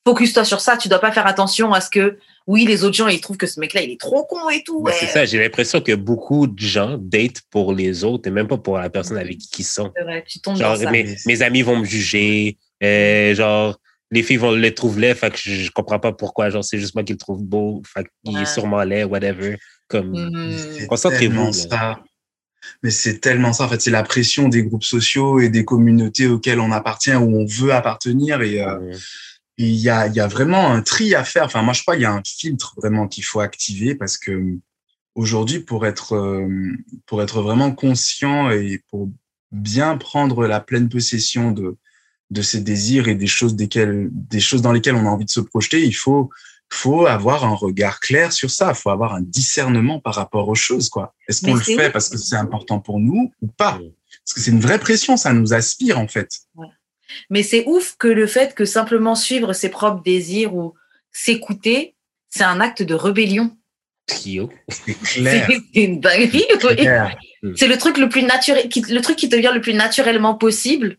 focus-toi sur ça. Tu dois pas faire attention à ce que, oui, les autres gens, ils trouvent que ce mec-là, il est trop con et tout. Ouais. c'est ça, j'ai l'impression que beaucoup de gens datent pour les autres et même pas pour la personne avec qui ils sont. C'est vrai, tu tombes Genre, dans ça. mes, mes amis vont me juger, euh, genre, les filles vont le trouver laid, fait que je, je comprends pas pourquoi, genre, c'est juste moi qui le trouve beau, fait qu'il Ouais. est sûrement laid, whatever. Comme. C'est Concentrez-vous, tellement là. ça. Mais c'est tellement ça. En fait, c'est la pression des groupes sociaux et des communautés auxquelles on appartient, où on veut appartenir. Et euh, euh, il y a, il y a vraiment un tri à faire. Enfin, moi, je crois qu'il y a un filtre vraiment qu'il faut activer parce que aujourd'hui, pour être, euh, pour être vraiment conscient et pour bien prendre la pleine possession de, de ses désirs et des choses, desquelles, des choses dans lesquelles on a envie de se projeter, il faut, faut avoir un regard clair sur ça. Il faut avoir un discernement par rapport aux choses, quoi. Est-ce qu'on le fait parce que c'est important pour nous ou pas? Parce que c'est une vraie pression, ça nous aspire, en fait. Mais c'est ouf que le fait que simplement suivre ses propres désirs ou s'écouter, c'est un acte de rébellion. trio. C'est clair. C'est c'est une dinguerie. clair. C'est le truc le plus naturel, qui- le truc qui te vient le plus naturellement possible.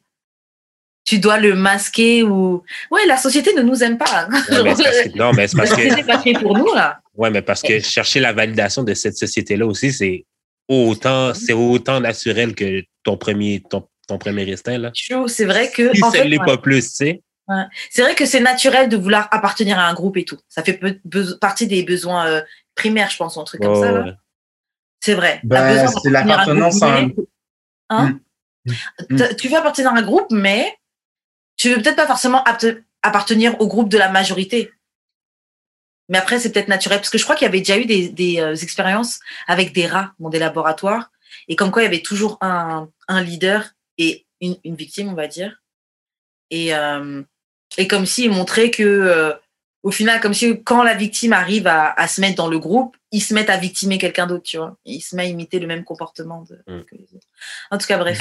Tu dois le masquer ou. Ouais, la société ne nous aime pas. Ouais, mais c'est parce que- non, mais c'est parce que, société pas pour nous, là. ouais, mais parce que chercher la validation de cette société-là aussi, c'est autant, c'est autant naturel que ton premier, ton, ton premier instinct, là. C'est vrai que. Si en ça fait, l'est ouais. pas plus, tu sais. C'est vrai que c'est naturel de vouloir appartenir à un groupe et tout. Ça fait partie des besoins euh, primaires, je pense, un truc comme ça. là. Ouais, C'est vrai. Ben, c'est d'appartenir à un l'appartenance à un Hein Mm. T- Tu veux appartenir à un groupe, mais tu veux peut-être pas forcément appartenir au groupe de la majorité. Mais après, c'est peut-être naturel. Parce que je crois qu'il y avait déjà eu des, des, euh, expériences avec des rats dans des laboratoires. Et comme quoi, il y avait toujours un, leader et une, victime, on va dire. Et, euh, et comme s'ils montraient que, euh, au final, comme si quand la victime arrive à, à, se mettre dans le groupe, ils se mettent à victimer quelqu'un d'autre, tu vois. Ils se mettent à imiter le même comportement de, Mm. que les autres. En tout cas, bref.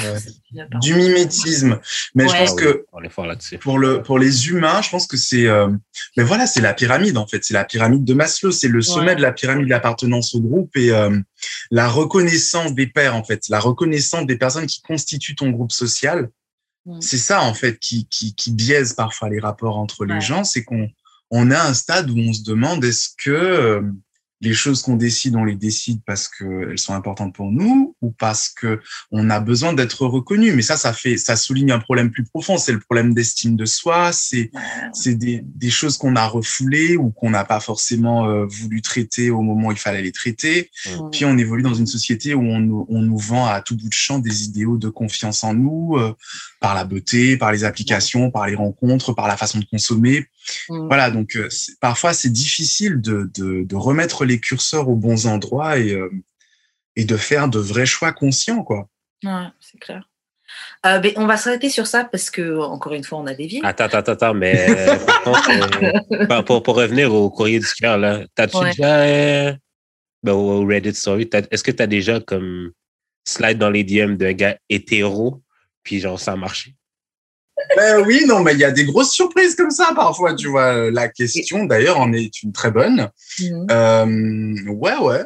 Ouais. Du mimétisme. Mais je pense Ah oui, que on pour le pour les humains, je pense que c'est euh, mais voilà, c'est la pyramide en fait, c'est la pyramide de Maslow, c'est le sommet Ouais. de la pyramide d'appartenance au groupe et euh, la reconnaissance des pairs en fait, la reconnaissance des personnes qui constituent ton groupe social. Mm. C'est ça en fait qui qui qui biaise parfois les rapports entre les gens, c'est qu'on on a un stade où on se demande est-ce que euh, les choses qu'on décide, on les décide parce qu'elles sont importantes pour nous ou parce que on a besoin d'être reconnu. Mais ça, ça fait, ça souligne un problème plus profond. C'est le problème d'estime de soi. C'est, c'est des, des choses qu'on a refoulées ou qu'on n'a pas forcément euh, voulu traiter au moment où il fallait les traiter. Puis on évolue dans une société où on nous, on nous vend à tout bout de champ des idéaux de confiance en nous, euh, par la beauté, par les applications, par les rencontres, par la façon de consommer. Mm. Voilà, donc euh, parfois c'est difficile de, de, de remettre les curseurs aux bons endroits et, et de faire de vrais choix conscients, quoi. Ouais, c'est clair. Euh, ben, on va s'arrêter sur ça parce que, encore une fois, on a dévié. Attends, attends, attends, mais euh, par contre, euh, par- pour, pour revenir au courrier du cœur, là, t'as-tu Ouais. déjà, euh, ben, au Reddit Story, est-ce que t'as déjà comme slide dans les DM d'un gars hétéro, puis genre ça a marché? Ben oui, non, mais il y a des grosses surprises comme ça parfois, tu vois. La question, d'ailleurs, en est une très bonne. Mhm. Euh, ouais, ouais.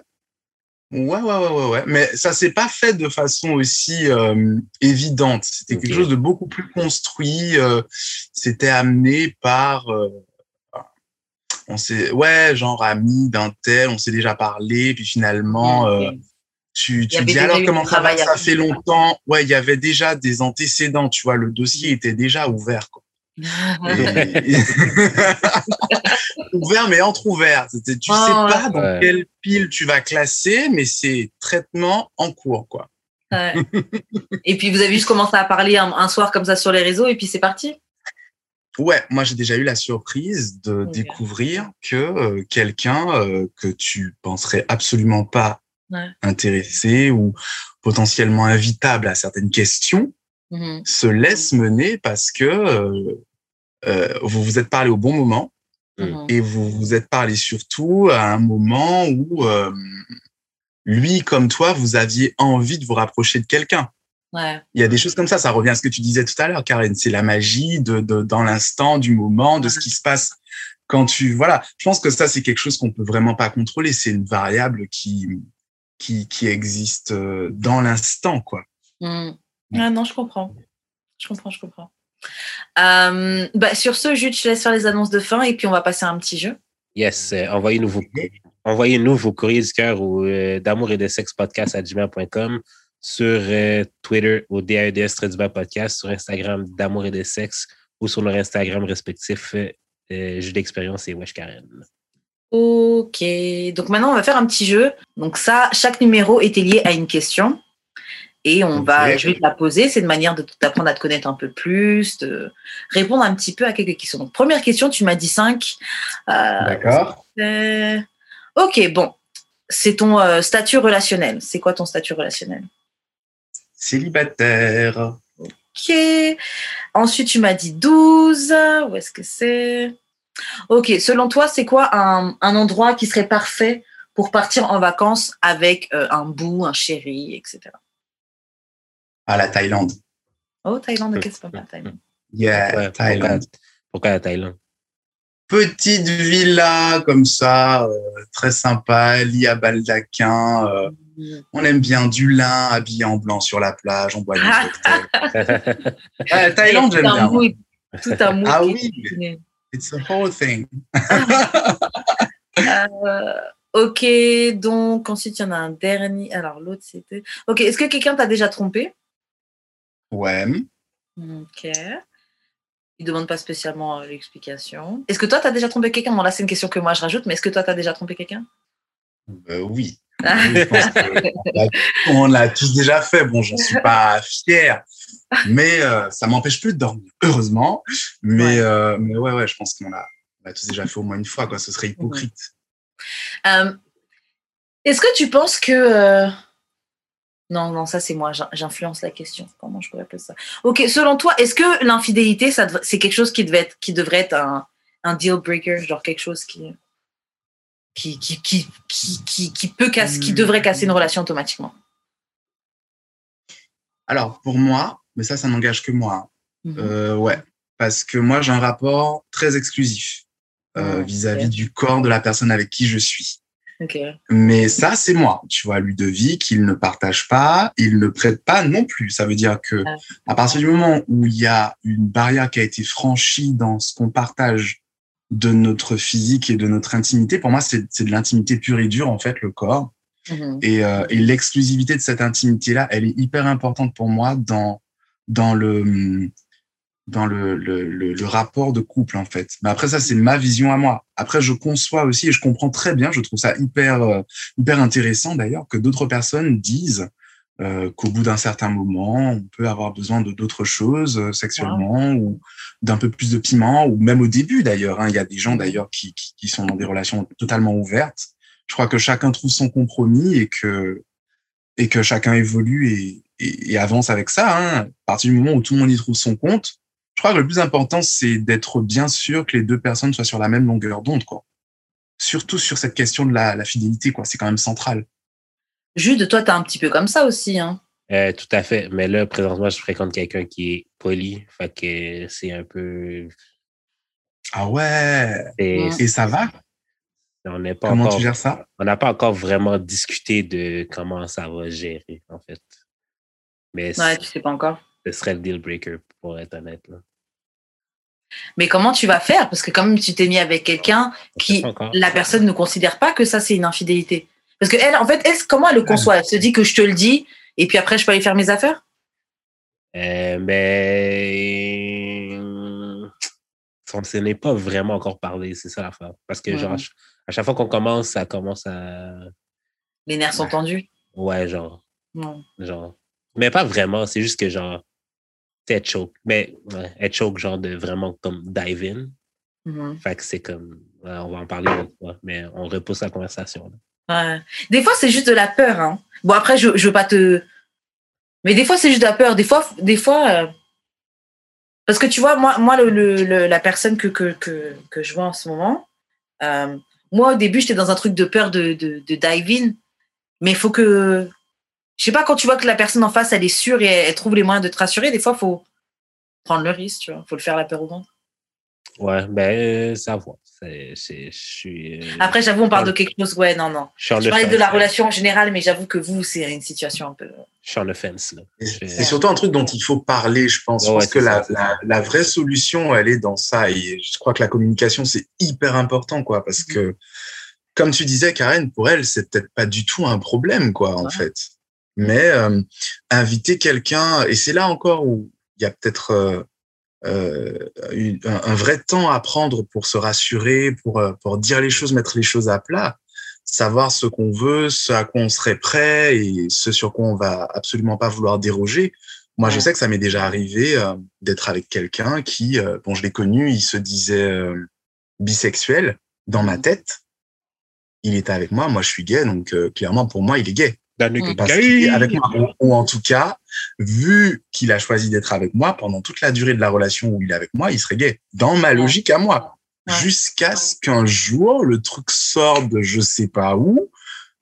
Ouais, ouais, ouais, ouais, ouais. Mais ça s'est pas fait de façon aussi euh, évidente. C'était quelque chose de beaucoup plus construit. euh, C'était amené par... euh, on s'est... Ouais, genre ami d'un tel, on s'est déjà parlé, puis finalement... Euh, tu, tu dis alors comment ça va? Ça fait longtemps. Ouais, il y avait déjà des antécédents, tu vois. Le dossier était déjà ouvert. Quoi. Et- ouvert mais entrouvert. C'était- Tu Ah, sais ouais. pas dans Ouais. quelle pile tu vas classer, mais c'est traitement en cours, quoi. Ouais. et puis, vous avez juste commencé à parler un, un soir comme ça sur les réseaux et puis c'est parti? Ouais, moi j'ai déjà eu la surprise de découvrir que euh, quelqu'un euh, que tu penserais absolument pas Ouais. intéressé ou potentiellement invitable à certaines questions Mhm. se laisse mener parce que euh, euh, vous vous êtes parlé au bon moment Mhm. et vous vous êtes parlé surtout à un moment où euh, lui comme toi vous aviez envie de vous rapprocher de quelqu'un. Ouais. Il y a des choses comme ça, ça revient à ce que tu disais tout à l'heure, Karen. C'est la magie de, de dans l'instant, du moment, de ce qui se passe quand tu voilà. Je pense que ça c'est quelque chose qu'on peut vraiment pas contrôler. C'est une variable qui qui qui existe euh, dans l'instant, quoi. Mhm. Ah non, je comprends. Je comprends, je comprends. Euh, bah, sur ce, Jude, je te laisse faire les annonces de fin et puis on va passer à un petit jeu. Yes, euh, envoyez-nous vos, envoyez-nous vos courriers du cœur au euh, d'amour et de sexe podcast à gmail.com, sur Twitter au DAEDS podcast, sur Instagram d'amour et de sexe ou sur leur Instagram respectif euh, Jeu d'expérience et Wesh Karen. Ok, donc maintenant on va faire un petit jeu. Donc ça, chaque numéro était lié à une question. Et on va, je vais te la poser. C'est une manière de t'apprendre à te connaître un peu plus, de répondre un petit peu à quelques questions. Donc première question, tu m'as dit 5. D'accord. ok, bon. C'est ton euh, statut relationnel. C'est quoi ton statut relationnel? Célibataire. Ok. Ensuite, tu m'as dit 12. Où est-ce que c'est? Ok. Selon toi, c'est quoi un, un endroit qui serait parfait pour partir en vacances avec euh, un bout, un chéri, etc. À la Thaïlande. Oh, Thaïlande, ok, c'est pas mal, Thaïlande. Yeah, Thaïlande. pourquoi la Thaïlande? Petite villa comme ça, euh, très sympa, lit à baldaquin. euh, on aime bien du lin habillé en blanc sur la plage, on boit des cocktails. Ouais, Thaïlande, j'aime Tout un bien. mood, Tout un mood. Ah oui. It's a whole thing. Euh, ok, donc ensuite, il y en a un dernier. Alors, l'autre, c'était. Ok, est-ce que quelqu'un t'a déjà trompé? Ouais. Ok. Il demande pas spécialement euh, l'explication. Est-ce que toi, tu as déjà trompé quelqu'un? Bon, là, c'est une question que moi, je rajoute, mais est-ce que toi, tu as déjà trompé quelqu'un? Euh, oui. Oui, je pense que on l'a- tous déjà fait. Bon, j'en suis pas fier, mais euh, ça m'empêche plus de dormir, heureusement. Mais, Ouais. euh, mais ouais, ouais, je pense qu'on l'a, on l'a tous déjà fait au moins une fois, quoi. Ce serait hypocrite. Est-ce que tu penses que. Non, non, ça, c'est moi, j'in- j'influence la question. Comment je pourrais appeler ça? Ok, selon toi, est-ce que l'infidélité, c'est quelque chose qui, devait être, qui devrait être un, un deal breaker, genre quelque chose qui, qui, qui, qui, qui, qui, qui peut casser, qui devrait casser une relation automatiquement? Alors, pour moi, mais ça, ça n'engage que moi. Mhm. Euh, ouais, parce que moi, j'ai un rapport très exclusif euh, Ah, vis-à-vis du corps de la personne avec qui je suis. Mais ça, c'est moi. Tu vois, Ludovic, il ne partage pas, il ne prête pas non plus. Ça veut dire que Ah. à partir du moment où il y a une barrière qui a été franchie dans ce qu'on partage de notre physique et de notre intimité, pour moi, c'est c'est de l'intimité pure et dure, en fait, le corps. Mhm. Et, euh, et l'exclusivité de cette intimité-là, elle est hyper importante pour moi dans, dans le, dans le, le, le, le rapport de couple, en fait. Mais après, ça, c'est ma vision à moi. Après, je conçois aussi et je comprends très bien, je trouve ça hyper, euh, hyper intéressant d'ailleurs, que d'autres personnes disent euh, qu'au bout d'un certain moment, on peut avoir besoin de d'autres choses euh, sexuellement ou d'un peu plus de piment, ou même au début d'ailleurs. hein. Il y a des gens d'ailleurs qui, qui, qui sont dans des relations totalement ouvertes. Je crois que chacun trouve son compromis et que, et que chacun évolue et, et, et avance avec ça. Hein. À partir du moment où tout le monde y trouve son compte, je crois que le plus important, c'est d'être bien sûr que les deux personnes soient sur la même longueur d'onde, quoi. Surtout sur cette question de la, la fidélité, quoi. C'est quand même central. Jude, toi, t'es un petit peu comme ça aussi. Hein. Euh, tout à fait. Mais là, présentement, je fréquente quelqu'un qui est poli. Fait que c'est un peu. Ah ouais. Mm. Et ça va? On n'est pas Comment encore. tu gères ça? On n'a pas encore vraiment discuté de comment ça va gérer, en fait. Mais Ouais, tu sais pas encore. ce serait le deal breaker, pour être honnête. Là. Mais comment tu vas faire? Parce que quand même, tu t'es mis avec quelqu'un qui, la personne ne considère pas que ça, c'est une infidélité. Parce que elle, en fait, elle, comment elle le conçoit? Elle se dit que je te le dis et puis après, je peux aller faire mes affaires? Euh, mais on ne s'en est pas vraiment encore parlé, c'est ça l'affaire. Parce que genre, à chaque fois qu'on commence, ça commence à. Les nerfs sont tendus? Ouais, genre. Non. genre. Mais pas vraiment, c'est juste que genre. Elle choke. Mais ouais, elle choke, genre de vraiment comme dive in. Mhm. Fait que c'est comme. ouais, on va en parler une autre fois, mais on repousse la conversation. là. Ouais. Des fois, c'est juste de la peur. Hein. Bon, après, je, je veux pas te. Mais des fois, c'est juste de la peur. Des fois, des fois. euh, Parce que tu vois, moi, moi le, le- le- la personne que, que, que, que je vois en ce moment, euh, moi, au début, j'étais dans un truc de peur de, de, de dive in. Mais il faut que. Je sais pas, quand tu vois que la personne en face, elle est sûre et elle, trouve les moyens de te rassurer, des fois, il faut prendre le risque, tu vois. faut le faire la peur au ventre. Ouais, ben, euh, ça va. C'est- c'est- Je suis. euh, Après, j'avoue, on parle de quelque chose. Ouais, non, non. je parlais de la relation en général, mais j'avoue que vous, c'est une situation un peu. Je suis en offense, là. C'est surtout un truc dont il faut parler, je pense. Ouais, ouais, que la, vraie solution, elle est dans ça. Et je crois que la communication, c'est hyper important, quoi. Parce que, comme tu disais, Karen, pour elle, c'est peut-être pas du tout un problème, quoi, en fait. Mais euh, inviter quelqu'un, et c'est là encore où il y a peut-être euh, euh, une- un, vrai temps à prendre pour se rassurer, pour, euh, pour dire les choses, mettre les choses à plat, savoir ce qu'on veut, ce à quoi on serait prêt et ce sur quoi on va absolument pas vouloir déroger. Moi, je sais que ça m'est déjà arrivé euh, d'être avec quelqu'un qui, euh, bon, je l'ai connu, il se disait euh, bisexuel dans ma tête. Il était avec moi, moi je suis gay, donc euh, clairement pour moi il est gay. Mm. Parce avec moi. Ou, ou en tout cas, vu qu'il a choisi d'être avec moi pendant toute la durée de la relation où il est avec moi, il serait gay. Dans ma logique à moi. Ouais. Jusqu'à ce qu'un jour, le truc sort de je sais pas où.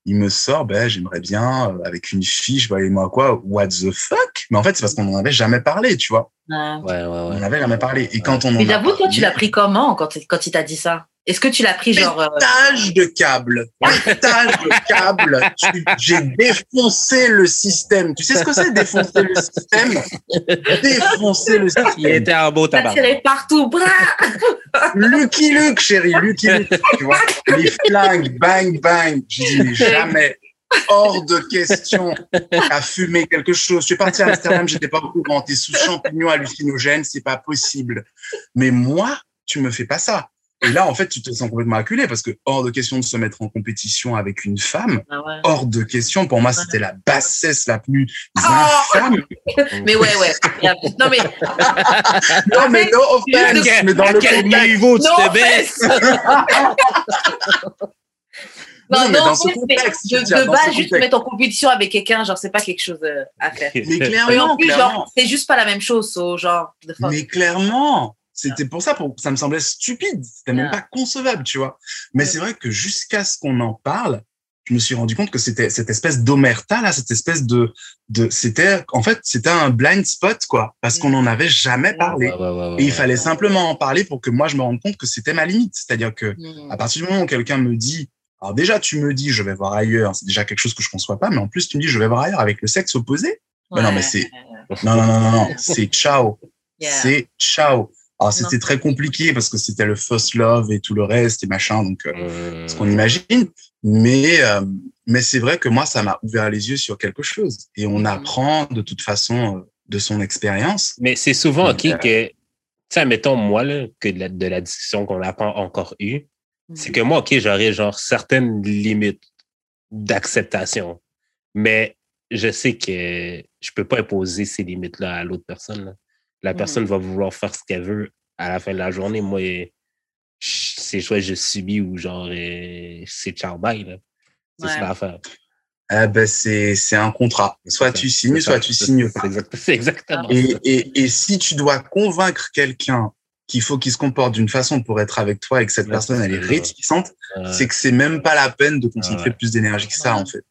Il me sort, ben, j'aimerais bien, euh, avec une fille, je et moi quoi, what the fuck? Mais en fait, c'est parce qu'on n'en avait jamais parlé, tu vois. Ouais. Ouais, ouais, On n'en avait jamais parlé. Et quand on en Mais j'avoue, toi, tu l'as pris comment quand, quand il t'a dit ça? Est-ce que tu l'as pris genre. euh, Pétage de câble. Pétage de câble. J'ai défoncé le système. Tu sais ce que c'est défoncer le système? Défoncer le Il système. était en beau tabac. tiré partout, bras Lucky Luke, chérie, Lucky Luke. Tu vois, les flingues, bang, bang. Je dis mais jamais. Hors de question à fumer quelque chose. Je suis parti à Amsterdam, j'étais pas au courant. T'es sous champignons hallucinogènes, c'est pas possible. Mais moi, tu me fais pas ça. Et là, en fait, tu te sens complètement acculé parce que hors de question de se mettre en compétition avec une femme. Ah ouais. Hors de question. Pour moi, c'était la bassesse la plus Oh infâme. Mais ouais, ouais. Non, mais. Non, mais no offense, quel- mais dans à le quel contexte. niveau tu te baisses? Non, mais non, dans en ce fait, contexte, de, dans base, juste mettre en compétition avec quelqu'un, genre, c'est pas quelque chose euh, à faire. Mais Et en clairement, plus, clairement. genre, c'est juste pas la même chose, so, genre, de. Mais clairement, C'était pour ça, pour, ça me semblait stupide. C'était même pas concevable, tu vois. Mais Ouais. c'est vrai que jusqu'à ce qu'on en parle, je me suis rendu compte que c'était cette espèce d'omerta là, cette espèce de, de, c'était, en fait, c'était un blind spot quoi, parce qu'on n'en avait jamais parlé. Ouais, ouais, ouais, Et il fallait simplement en parler pour que moi je me rende compte que c'était ma limite. C'est-à-dire que Mm. à partir du moment où quelqu'un me dit, alors déjà tu me dis je vais voir ailleurs, c'est déjà quelque chose que je conçois pas, mais en plus tu me dis je vais voir ailleurs avec le sexe opposé. Non, mais c'est- Non non non non non, c'est ciao, Yeah. c'est ciao. Alors c'était très compliqué parce que c'était le first love et tout le reste et machin, donc euh, ce qu'on imagine. Mais euh, mais c'est vrai que moi ça m'a ouvert les yeux sur quelque chose et on Mhm. apprend de toute façon euh, de son expérience. Mais c'est souvent OK Donc, que, tu sais, mettons moi, là, que de la, de la discussion qu'on n'a pas encore eue, c'est que moi, OK, j'aurais genre certaines limites d'acceptation. Mais je sais que je peux pas imposer ces limites-là à l'autre personne. là. La Mhm. personne va vouloir faire ce qu'elle veut à la fin de la journée. Moi, c'est soit je subis ou genre euh, c'est ciao bye. là. C'est ça Ouais. l'affaire. Eh ben c'est c'est un contrat. Soit tu signes, soit tu signes c'est pas. exact- C'est exactement Et, ça. et, et si tu dois convaincre quelqu'un qu'il faut qu'il se comporte d'une façon pour être avec toi et que cette Ouais, personne elle est réticente, Euh, c'est que c'est même pas la peine de concentrer Ouais. plus d'énergie que ça Ouais. en fait.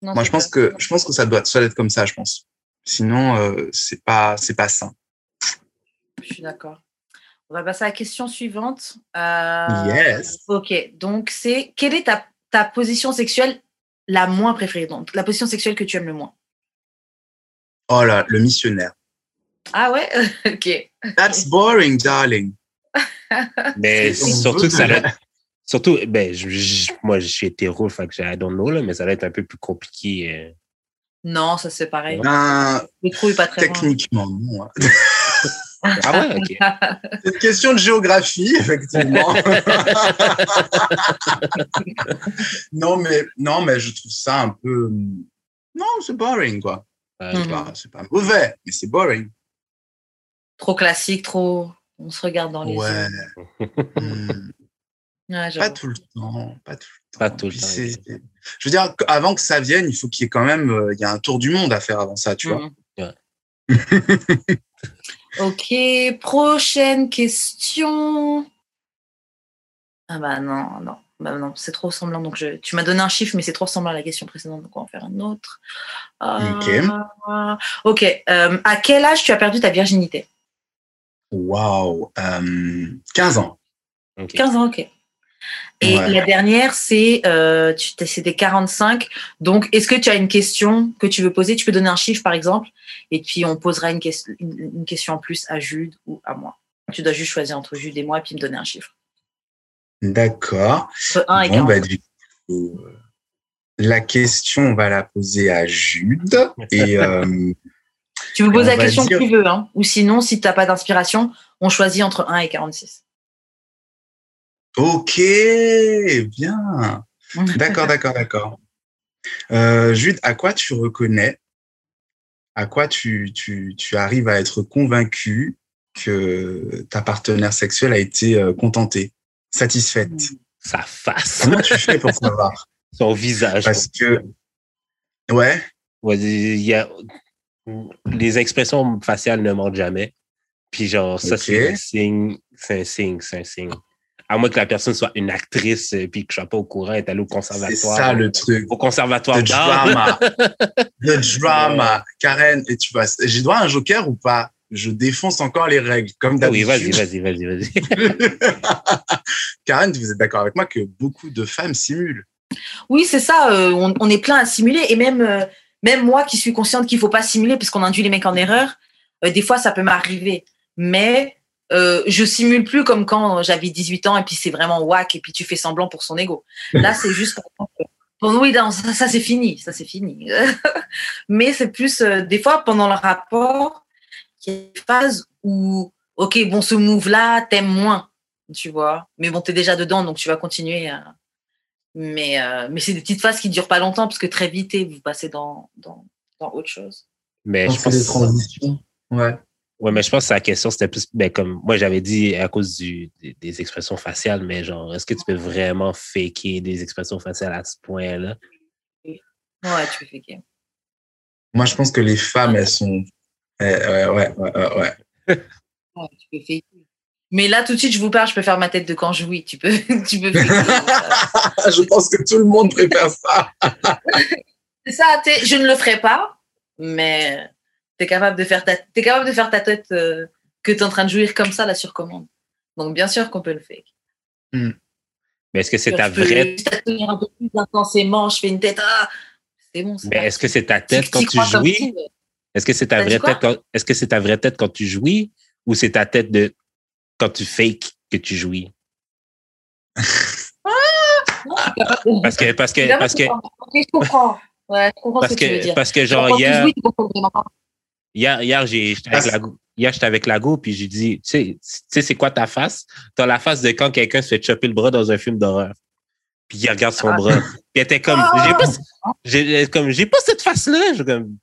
Non, Moi je pense que je pense que ça doit ça doit être comme ça je pense. Sinon euh, c'est pas c'est pas sain. Je suis d'accord. On va passer à la question suivante. Euh, Yes. Ok, donc c'est quelle est ta, ta position sexuelle la moins préférée Donc la position sexuelle que tu aimes le moins? Oh là le missionnaire. Ah ouais? Ok. That's boring darling. Mais surtout que ça de- va être- Surtout, ben, je- je- moi, je suis hétéro, fait que j'ai- I don't know, là, mais ça va être un peu plus compliqué. Non, ça c'est pareil. Ben, Le trou est pas très loin. techniquement non. hein. Ah ouais, ok. C'est une question de géographie, effectivement. non, mais, non, mais je trouve ça un peu. Non, c'est boring, quoi. Ouais, C'est Mhm. pas, c'est pas mauvais, mais c'est boring. Trop classique, trop. On se regarde dans les Ouais. yeux. Hmm, Ouais, pas tout le temps. Pas tout le temps. Pas tout le temps. Je veux dire, avant que ça vienne, il faut qu'il y ait quand même. euh, Il y a un tour du monde à faire avant ça, tu vois. Mhm. Ouais. Ok, prochaine question. Ah bah non, non, bah non, c'est trop semblant. Donc je, tu m'as donné un chiffre, mais c'est trop semblant à la question précédente, donc on va en faire un autre. Euh, ok, euh, à quel âge tu as perdu ta virginité? Waouh. euh, 15 ans. Ok. 15 ans, ok. Et Ouais. la dernière, c'est euh, c'était 45. Donc, est-ce que tu as une question que tu veux poser? Tu peux donner un chiffre, par exemple, et puis on posera une, ques- une, une question en plus à Jude ou à moi. Tu dois juste choisir entre Jude et moi, et puis me donner un chiffre. D'accord. Entre 1 et Bon, 40. bah, du coup, euh, la question, on va la poser à Jude. Et euh, tu peux poser la question dire- que tu veux, hein. ou sinon, si tu n'as pas d'inspiration, on choisit entre 1 et 46. Ok, bien. D'accord, d'accord, d'accord. Euh, Jude, à quoi tu reconnais, à quoi tu, tu, tu arrives à être convaincu que ta partenaire sexuelle a été euh, contentée, satisfaite? Sa face, Comment tu fais pour savoir? Son visage. Parce que, ouais, y a... Les expressions faciales ne mentent jamais. Puis genre, ça, c'est un signe, c'est un signe, c'est un signe. À moins que la personne soit une actrice, euh, puis que je sois pas au courant, est allée au c'est conservatoire. ça le truc. Au conservatoire The d'art. drama. The drama. Karen, et tu vois, j'ai droit à un joker ou pas? Je défonce encore les règles, comme Ah oui, d'habitude. vas-y, vas-y, vas-y, vas-y. Karen, vous êtes d'accord avec moi que beaucoup de femmes simulent. Oui, c'est ça. euh, on, on est plein à simuler. Et même, euh, même moi qui suis consciente qu'il faut pas simuler parce qu'on induit les mecs en erreur, euh, des fois, ça peut m'arriver. Mais euh, je simule plus comme quand j'avais 18 ans et puis c'est vraiment whack et puis tu fais semblant pour son ego. Là, c'est juste pour... pour- oui, non, ça, ça c'est fini. Ça, c'est fini. Mais c'est plus, euh, des fois, pendant le rapport, il y a des phases où, OK, bon, ce move-là, t'aimes moins, tu vois. Mais bon, t'es déjà dedans, donc tu vas continuer à mais, euh, mais c'est des petites phases qui durent pas longtemps parce que très vite, vous passez dans, dans, dans autre chose. Mais je fait des pense, transitions. Ouais. Ouais, mais je pense que la question, c'était plus, ben, comme moi, j'avais dit à cause du, des, des expressions faciales, mais genre, est-ce que tu peux vraiment faker des expressions faciales à ce point-là? Ouais, tu fais faker. Moi, je pense que les femmes, elles sont. eh, ouais, ouais, ouais, ouais, ouais. Ouais, tu peux faker. Mais là, tout de suite, je vous parle, je peux faire ma tête de quand je oui. Tu peux, tu peux faker. je pense que tout le monde préfère ça. C'est ça, je ne le ferai pas, mais tu es capable de faire ta, t'es capable de faire ta tête euh, que tu es en train de jouir comme ça, là, sur commande. Donc, bien sûr qu'on peut le faire. Mais est-ce que c'est Je ta vraie. tenir un peu plus intensément, je fais une tête. Ah, c'est bon. Mais est-ce que c'est ta tête quand tu jouis? Est-ce que c'est ta vraie tête quand... Est-ce que c'est ta vraie tête quand tu jouis ou c'est ta tête de quand tu fake que tu jouis? Parce que parce que parce que je comprends. Je. Ouais, je comprends parce ce que tu veux dire. parce que genre hier pas. hier hier j'étais avec Parce- la go- hier j'étais avec puis j'ai dit tu sais tu sais c'est quoi ta face? T'as la face de quand quelqu'un se fait chopper le bras dans un film d'horreur. Puis il regarde son Ah. bras. Puis elle était comme j'ai pas j'ai comme j'ai pas cette face là, je comme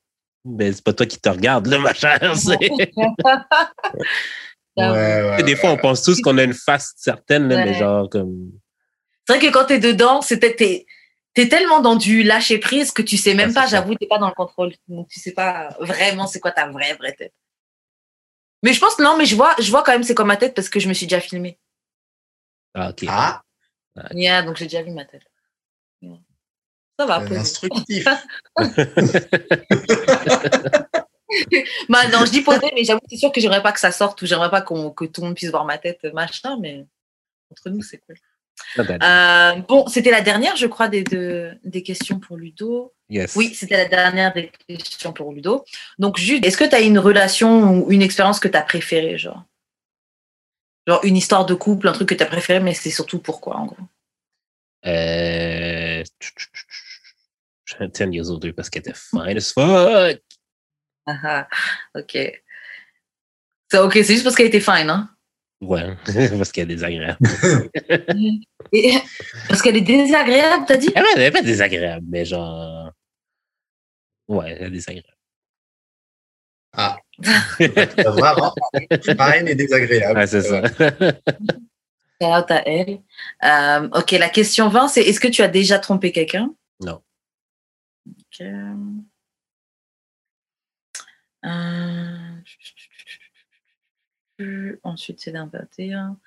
ben c'est pas toi qui te regarde là ma chère. c'est- Ah Ouais, ouais, Des fois, on pense tous qu'on a une face certaine, là, mais genre comme. C'est vrai que quand t'es dedans, peut-être- t'es t'es tellement dans du lâcher prise que tu sais même Ouais, pas, j'avoue, t'es pas dans le contrôle. Donc tu sais pas vraiment c'est quoi ta vraie vraie tête. Mais je pense non, mais je vois, je vois quand même c'est quoi ma tête parce que je me suis déjà filmée. Ah, ok. Ah, Yeah, donc j'ai déjà vu ma tête. Yeah. Ça va. c'est poser. instructif. Bah non, je dis poser, mais j'avoue, c'est sûr que j'aimerais pas que ça sorte ou j'aimerais pas que tout le monde puisse voir ma tête, machin, mais entre nous, c'est cool. Euh, bon, c'était la dernière, je crois, des, de- des questions pour Ludo. yes. Oui, c'était la dernière des questions pour Ludo. Donc, Jude, est-ce que tu as une relation ou une expérience que tu as préférée, genre? Genre une histoire de couple, un truc que tu as préféré, mais c'est surtout pourquoi, en gros? Euh... Je vais 10 years older parce qu'elle était fine as fuck. Ah, ah, Ok. C'est ok, c'est juste parce qu'elle était fine, hein? Ouais, parce qu'elle est désagréable. Et- Parce qu'elle est désagréable, t'as dit? Elle n'est pas désagréable, mais genre. Ouais, elle est désagréable. Ah. Vraiment, fine et désagréable. Ouais, c'est ça. Shout out à elle. Euh, ok, la question 20, c'est est-ce que tu as déjà trompé quelqu'un? Non. Ok. Euh, Ensuite, c'est d'un 21.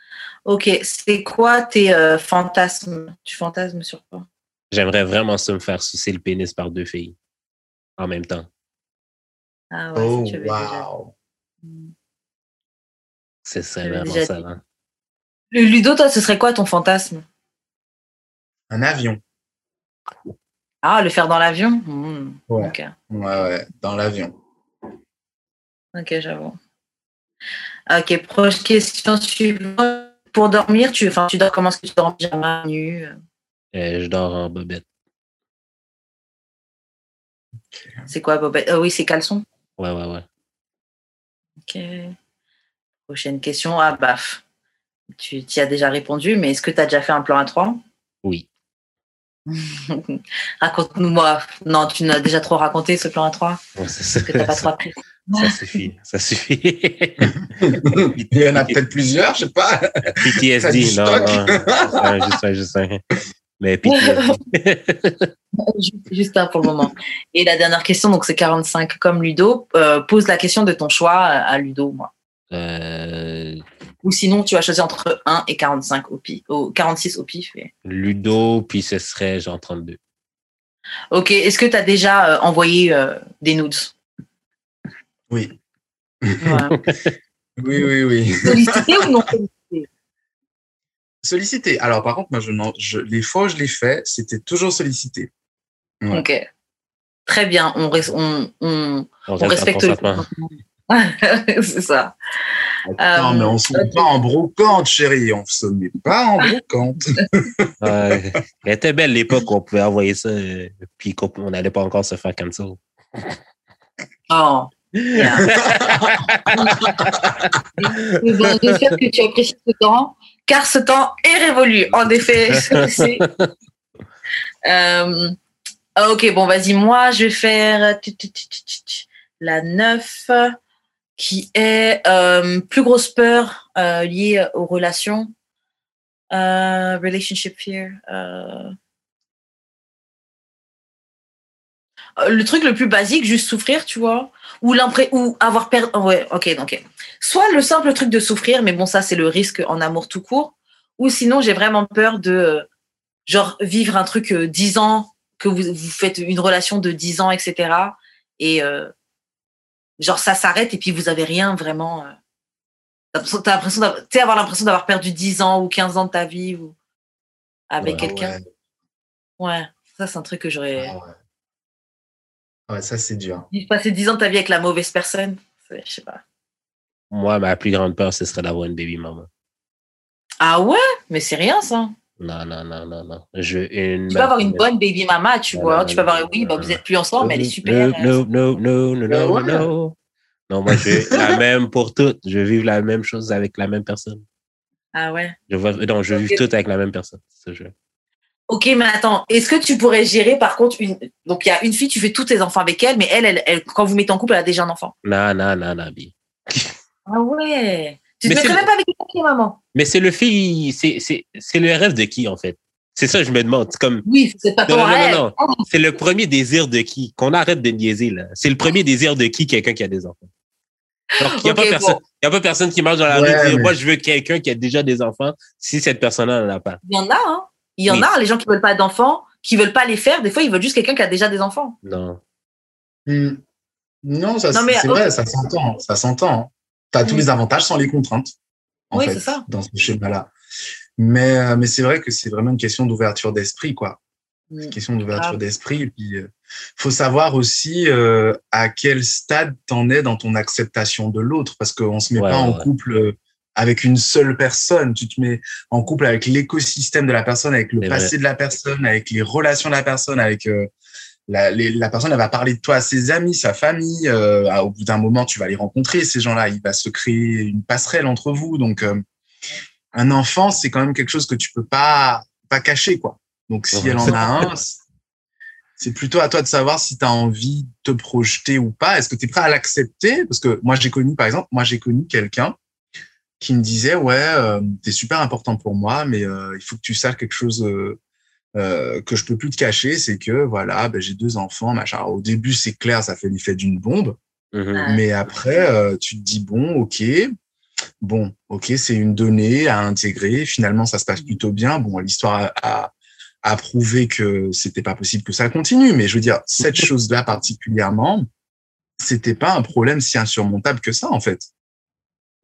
Ok, c'est quoi tes euh, fantasmes? Tu fantasmes sur quoi? J'aimerais vraiment ça me faire sucer le pénis par deux filles en même temps. Ah ouais, Oh, si wow. Hmm. C'est ça, vraiment déjà ça. hein. Ludo, toi, ce serait quoi ton fantasme? Un avion. Ah, le faire dans l'avion? Ouais. Ok, Ouais, ouais, dans l'avion. ok, j'avoue. Ok, prochaine question suivante. Pour dormir, tu, enfin, tu dors comment? Est-ce que tu dors en pyjama, nu euh, Euh, je dors en bobette. C'est quoi, Bobette? Ah Oui, c'est caleçon. Ouais, ouais, ouais. Ok. Prochaine question. Ah, baf. Tu y as déjà répondu, mais est-ce que tu as déjà fait un plan à 3 Oui. Raconte-nous, moi. Non, tu n'as déjà trop raconté ce plan à 3 Ouais, c'est ça. Parce que tu n'as pas trop appris. Ça suffit. Ça suffit. Il y en a peut-être plusieurs, je sais pas. PTSD, non, non. Juste un, juste un. Mais PTSD. Juste- un pour le moment. Et la dernière question, donc c'est 45 comme Ludo. Euh, pose la question de ton choix à Ludo, moi. Euh, Ou sinon, tu vas choisir entre 1 et 45 au pif, au 46 au pif. et- Ludo, puis ce serait genre 32. Ok, est-ce que tu as déjà euh, envoyé euh, des nudes? Oui. Voilà. Oui, oui, oui. Sollicité ou non sollicité? Sollicité. Alors, par contre, moi, je, je, les fois où je l'ai fait, c'était toujours sollicité. Ouais. Ok. Très bien, on, res- on, on, On on reste en respecte le. C'est ça. Non, Euh, mais on se met pas en brocante, chérie. On se met pas en brocante. Ouais. Elle était belle l'époque où on pouvait envoyer ça, euh, puis qu'on on n'allait pas encore se faire cancel. Oh. Eh ben, J'espère que tu apprécies ce temps, car ce temps est révolu. En effet, c'est- Euh, ah, ok, bon, vas-y, moi, je vais faire la 9, qui est euh, plus grosse peur euh, liée aux relations. Relationship fear. le truc le plus basique, juste souffrir, tu vois, ou ou avoir perdu. Ouais, ok, donc. Soit le simple truc de souffrir, mais bon, ça c'est le risque en amour tout court. Ou sinon, j'ai vraiment peur de euh, genre vivre un truc euh, 10 ans, que vous, vous faites une relation de 10 ans, etc. Et euh, genre ça s'arrête et puis vous avez rien vraiment. euh, T'as l'impression- avoir l'impression d'avoir perdu 10 ans ou 15 ans de ta vie ou avec Ouais, quelqu'un. ouais. Ouais, ça c'est un truc que j'aurais. Ah ouais. Ouais, ça c'est dur. Passer 10 ans de ta vie avec la mauvaise personne, c'est- je sais pas. Moi, ma plus grande peur, ce serait d'avoir une baby maman. Ah ouais, mais c'est rien ça. Non, non, non, non, non. Je une. Tu peux avoir une bonne baby mama, tu Non, vois. non, tu peux avoir, non, oui, non, bah, non. vous êtes plus ensemble, mais elle est super. Non, non, non, non, non, Ouais. non. Non, moi, je veux la même pour toutes. Je vivre la même chose avec la même personne. Ah ouais. Je veux, non, je veux vivre tout avec la même personne. C'est ça que je veux. Ok, mais attends, est-ce que tu pourrais gérer par contre une. Donc il y a une fille, tu fais tous tes enfants avec elle, mais elle, elle, elle, quand vous mettez en couple, elle a déjà un enfant. Non, non, non, non, Bi. Ah ouais. Tu te Mais mettrais c'est- même pas avec une maman. Mais c'est le fille, c'est, c'est, c'est le rêve de qui, en fait? C'est ça, que je me demande. C'est comme, Oui, c'est pas non, ton non, non, rêve. non, non. C'est le premier désir de qui? Qu'on arrête de niaiser, là. C'est le premier désir de qui? Quelqu'un qui a des enfants? Donc, il n'y a, Ok, pas personne- bon. y a pas personne qui marche dans la Ouais, rue et dit, mais- moi, je veux quelqu'un qui a déjà des enfants si cette personne-là n'en a pas. Il y en a, hein. Il y en Oui. a, les gens qui veulent pas d'enfants, qui veulent pas les faire. Des fois, ils veulent juste quelqu'un qui a déjà des enfants. Non. Hmm. Non, ça, Non, mais- c'est vrai, ça s'entend. Ça s'entend. Tu as tous les avantages sans les contraintes. En Oui, fait, c'est ça. dans ce schéma-là. Mais, euh, mais c'est vrai que c'est vraiment une question d'ouverture d'esprit, quoi. Mm. Une question d'ouverture Grave. d'esprit. Et puis, euh, faut savoir aussi euh, à quel stade t'en es dans ton acceptation de l'autre, parce qu'on se met Ouais, pas en couple euh, avec une seule personne. Tu te mets en couple avec l'écosystème de la personne, avec le passé de la personne, avec les relations de la personne, avec euh, la, les- la personne. Elle va parler de toi à ses amis, sa famille. euh, au bout d'un moment, tu vas les rencontrer ces gens-là. Il va se créer une passerelle entre vous. Donc, euh, un enfant, c'est quand même quelque chose que tu peux pas pas cacher, quoi. Donc, si elle en a un, c'est- c'est plutôt à toi de savoir si tu as envie de te projeter ou pas. Est-ce que tu es prêt à l'accepter? Parce que moi, j'ai connu, par exemple, moi, j'ai connu quelqu'un qui me disait, ouais, euh, tu es super important pour moi, mais euh, il faut que tu saches quelque chose euh, euh, que je peux plus te cacher, c'est que, voilà, ben, j'ai deux enfants, machin. Alors, au début, c'est clair, ça fait l'effet d'une bombe. Mhm. Mais après, euh, tu te dis, bon, ok, bon, ok, c'est une donnée à intégrer. Finalement, ça se passe plutôt bien. Bon, l'histoire a, a, a prouvé que c'était pas possible que ça continue. Mais je veux dire, cette chose-là particulièrement, c'était pas un problème si insurmontable que ça, en fait.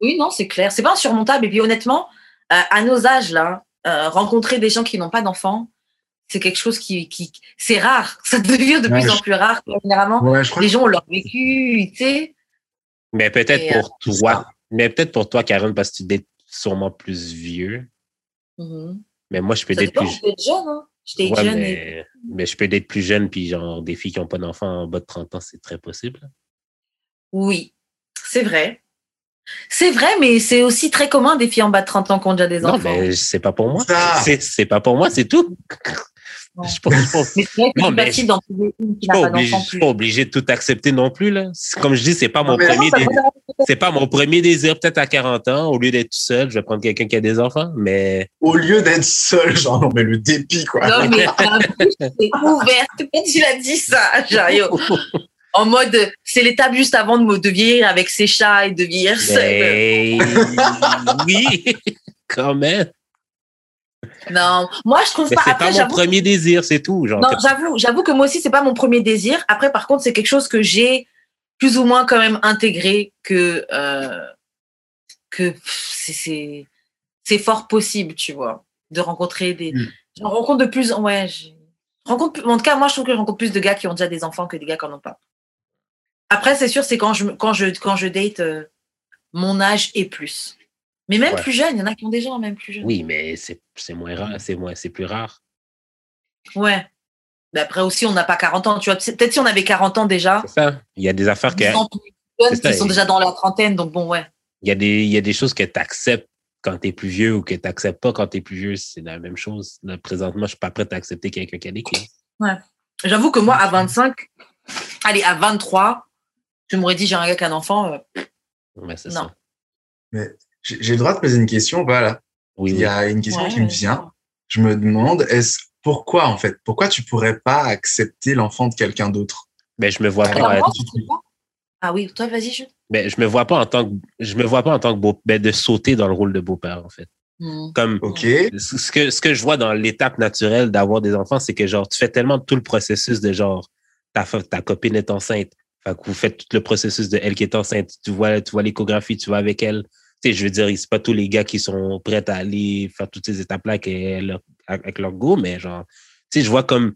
Oui, non, c'est clair. C'est pas insurmontable. Et puis honnêtement, euh, à nos âges là, euh, rencontrer des gens qui n'ont pas d'enfants, c'est quelque chose qui, qui c'est rare. Ça devient de Ouais, plus en plus rare. Généralement, Ouais, les gens ont leur vécu, tu sais. Mais peut-être Et, pour toi. Mais peut-être pour toi, Karen, parce que tu es sûrement plus vieux. Mhm. Mais moi, je peux Ça être plus je peux être jeune. Hein. J'étais Ouais, jeune. et- mais, mais je peux être plus jeune, puis genre, des filles qui n'ont pas d'enfants en bas de 30 ans, c'est très possible. Oui, c'est vrai. C'est vrai, mais c'est aussi très commun des filles en bas de 30 ans qui ont déjà des Non, enfants. mais c'est pas pour moi. Ça. C'est c'est pas pour moi, c'est tout. Non. Je suis pas, je Mais c'est Non, c'est obligé, de tout accepter non plus, là. C'est- Comme je dis, c'est pas mon Non, mais- premier C'est pas mon premier désir, peut-être à 40 ans. Au lieu d'être tout seul, je vais prendre quelqu'un qui a des enfants, mais Au lieu d'être seul, genre, non, mais le dépit, quoi. Non, mais ta bouche est ouverte quand tu l'as dit ça, yo. En mode, c'est l'étape juste avant de, de vieillir avec ses chats et de vieillir seul. Mais- oui, quand même. Non, moi je trouve Mais pas. c'est pas mon premier désir, c'est tout. Genre, Non, j'avoue, j'avoue que moi aussi c'est pas mon premier désir. Après, par contre, c'est quelque chose que j'ai plus ou moins quand même intégré que euh, que c'est- c'est c'est fort possible, tu vois, de rencontrer des. Mm. J'en rencontre de plus. Ouais, je rencontre. plus- En tout cas, moi, je trouve que je rencontre plus de gars qui ont déjà des enfants que des gars qui en ont pas. Après, c'est sûr, c'est quand je quand je quand je date euh, mon âge et plus. Mais même Ouais. plus jeune, il y en a qui ont déjà même plus jeune. oui, mais c'est moins rare, c'est moins, c'est plus rare. Ouais. Mais après aussi, on n'a pas 40 ans. Tu vois, peut-être si on avait 40 ans déjà, C'est ça. Il y a des affaires que, 10 ans plus jeunes C'est ça, qui sont déjà dans la trentaine, donc bon, ouais. il y a des, il y a des choses que tu acceptes quand tu es plus vieux ou que tu n'acceptes pas quand tu es plus vieux. C'est la même chose. Là, présentement, je suis pas prêt à accepter quelqu'un qui a des kids. J'avoue que moi, à 25, allez, à 23, tu m'aurais dit j'ai un gars qui a un enfant. euh, Ouais, c'est Non. ça. J'ai j'ai le droit de poser une question, voilà. Oui, Il y a une question ouais, qui me vient. Je me demande, est-ce pourquoi en fait? Pourquoi tu pourrais pas accepter l'enfant de quelqu'un d'autre? Mais je me vois Alors, pas. moi, Ah oui, toi, vas-y, je. mais je me vois pas en tant que je me vois pas en tant que beau ben, de sauter dans le rôle de beau-père en fait. Hmm. Comme Ok. ce que ce que je vois dans l'étape naturelle d'avoir des enfants, c'est que genre tu fais tellement tout le processus de genre ta ta copine est enceinte, fait que vous faites tout le processus de elle qui est enceinte, tu vois tu vois l'échographie, tu vas avec elle. Tu sais, je veux dire, c'est pas tous les gars qui sont prêts à aller faire toutes ces étapes-là avec, leur- go, mais genre, tu sais, je vois comme,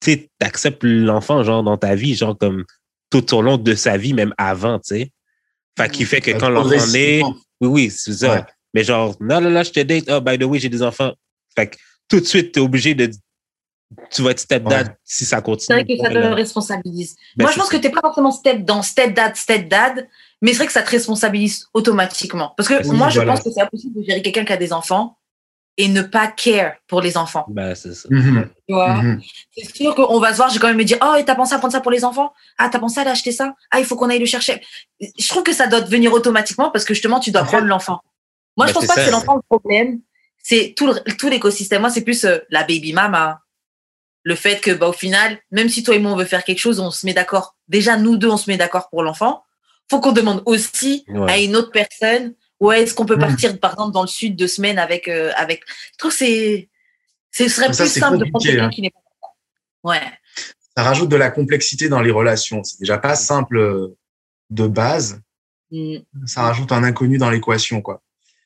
tu sais, t'acceptes l'enfant, genre, dans ta vie, genre, comme, tout au long de sa vie, même avant, tu sais. Fait qui fait que quand l'enfant naît, oui, oui, c'est ça. Ouais. Mais genre, non, non, non, je te date, oh, by the way, j'ai des enfants. Fait que tout de suite, t'es obligé de, tu vas être stepdad Ouais. si ça C'est continue. vrai que ça te responsabilise. Ben, Moi, je c'est pense ça. que t'es pas forcément step dans stepdad, stepdad, mais c'est vrai que ça te responsabilise automatiquement. Parce que Oui, moi, je pense que c'est impossible de gérer quelqu'un qui a des enfants et ne pas care pour les enfants. Ben, c'est ça. Mhm. Tu vois? Mhm. C'est sûr qu'on va se voir, j'ai quand même me dire, oh, et t'as pensé à prendre ça pour les enfants? Ah, t'as pensé à l'acheter ça? Ah, il faut qu'on aille le chercher. Je trouve que ça doit devenir automatiquement parce que justement, tu dois prendre l'enfant. Moi, Ben, je pense c'est pas que c'est l'enfant le problème, c'est tout l'écosystème. Moi, c'est plus euh, la baby mama. Le fait que, bah, au final, même si toi et moi, on veut faire quelque chose, on se met d'accord. Déjà, nous deux, on se met d'accord pour l'enfant. Faut qu'on demande aussi Ouais. à une autre personne, ouais, est-ce qu'on peut Mm. partir, par exemple, dans le sud deux semaines avec, euh, avec. Je trouve que c'est, ce serait ça, plus simple de prendre quelqu'un hein. qui n'est pas. Ouais. Ça rajoute de la complexité dans les relations. C'est déjà pas simple euh, de base. Mm, Ça rajoute un inconnu dans l'équation, quoi.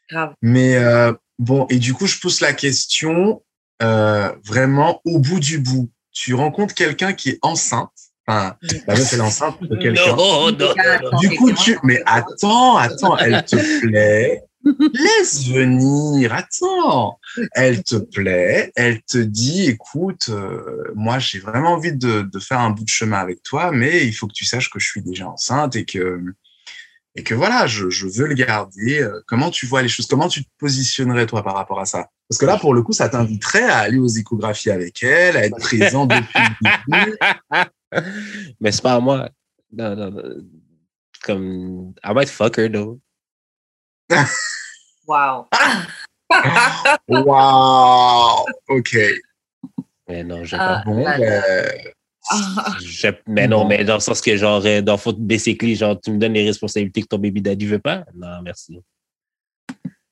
grave. Mais euh, bon, et du coup, je pousse la question euh, vraiment au bout du bout. Tu rencontres quelqu'un qui est enceinte. Enfin, la meuf, elle est enceinte de quelqu'un. Non, non, non, non. Du coup, tu. Mais attends, attends, elle te plaît. Laisse venir, attends. Elle te plaît, elle te dit, écoute, euh, moi j'ai vraiment envie de, de faire un bout de chemin avec toi, mais il faut que tu saches que je suis déjà enceinte et que et que voilà, je, je veux le garder. Euh, Comment tu vois les choses Comment tu te positionnerais toi par rapport à ça? Parce que là, pour le coup, ça t'inviterait à aller aux échographies avec elle, à être présent depuis le début. Mais c'est pas à moi. Non, non, non. Comme, I might fuck her, though. Waouh. Waouh Ok. Mais non, j'aime Ah, pas. Bon, là, ben, Je- mais non, mais dans le sens que, genre, euh, dans le fond, basically, genre, tu me donnes les responsabilités que ton baby daddy veut pas? Non, merci.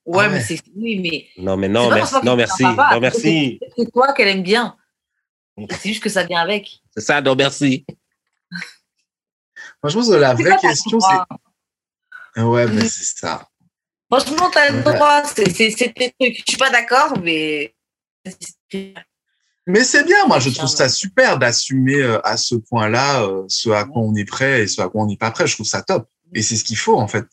Ouais, Ah mais c'est. Oui, mais. Non, mais non, merci. Non, c'est merci. Non, merci. C'est toi qu'elle aime bien. C'est juste que ça vient avec. C'est ça, non, merci. moi, je pense que la vraie question, c'est. Ouais, ben, Mm. c'est ça. Franchement, t'as le droit. C'est c'est- c'est tes trucs. Je suis pas d'accord, mais. Mais c'est bien, moi, je trouve ça super d'assumer euh, à ce point-là euh, ce à quoi on est prêt et ce à quoi on n'est pas prêt. Je trouve ça top. Et c'est ce qu'il faut, en fait.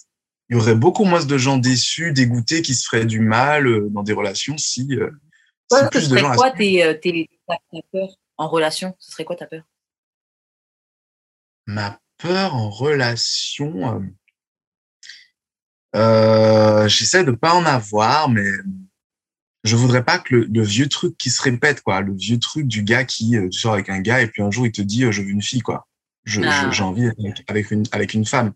Il y aurait beaucoup moins de gens déçus, dégoûtés, qui se feraient du mal euh, dans des relations si, euh, si Toi, ce plus de serait gens quoi tes, tes, ta peur en relation? Ce serait quoi ta peur? Ma peur en relation, euh, j'essaie de pas en avoir, mais je voudrais pas que le, le vieux truc qui se répète, quoi, le vieux truc du gars qui euh, tu sors avec un gars et puis un jour il te dit euh, je veux une fille, quoi. Je, Ah. je- j'ai envie avec, avec une avec une femme.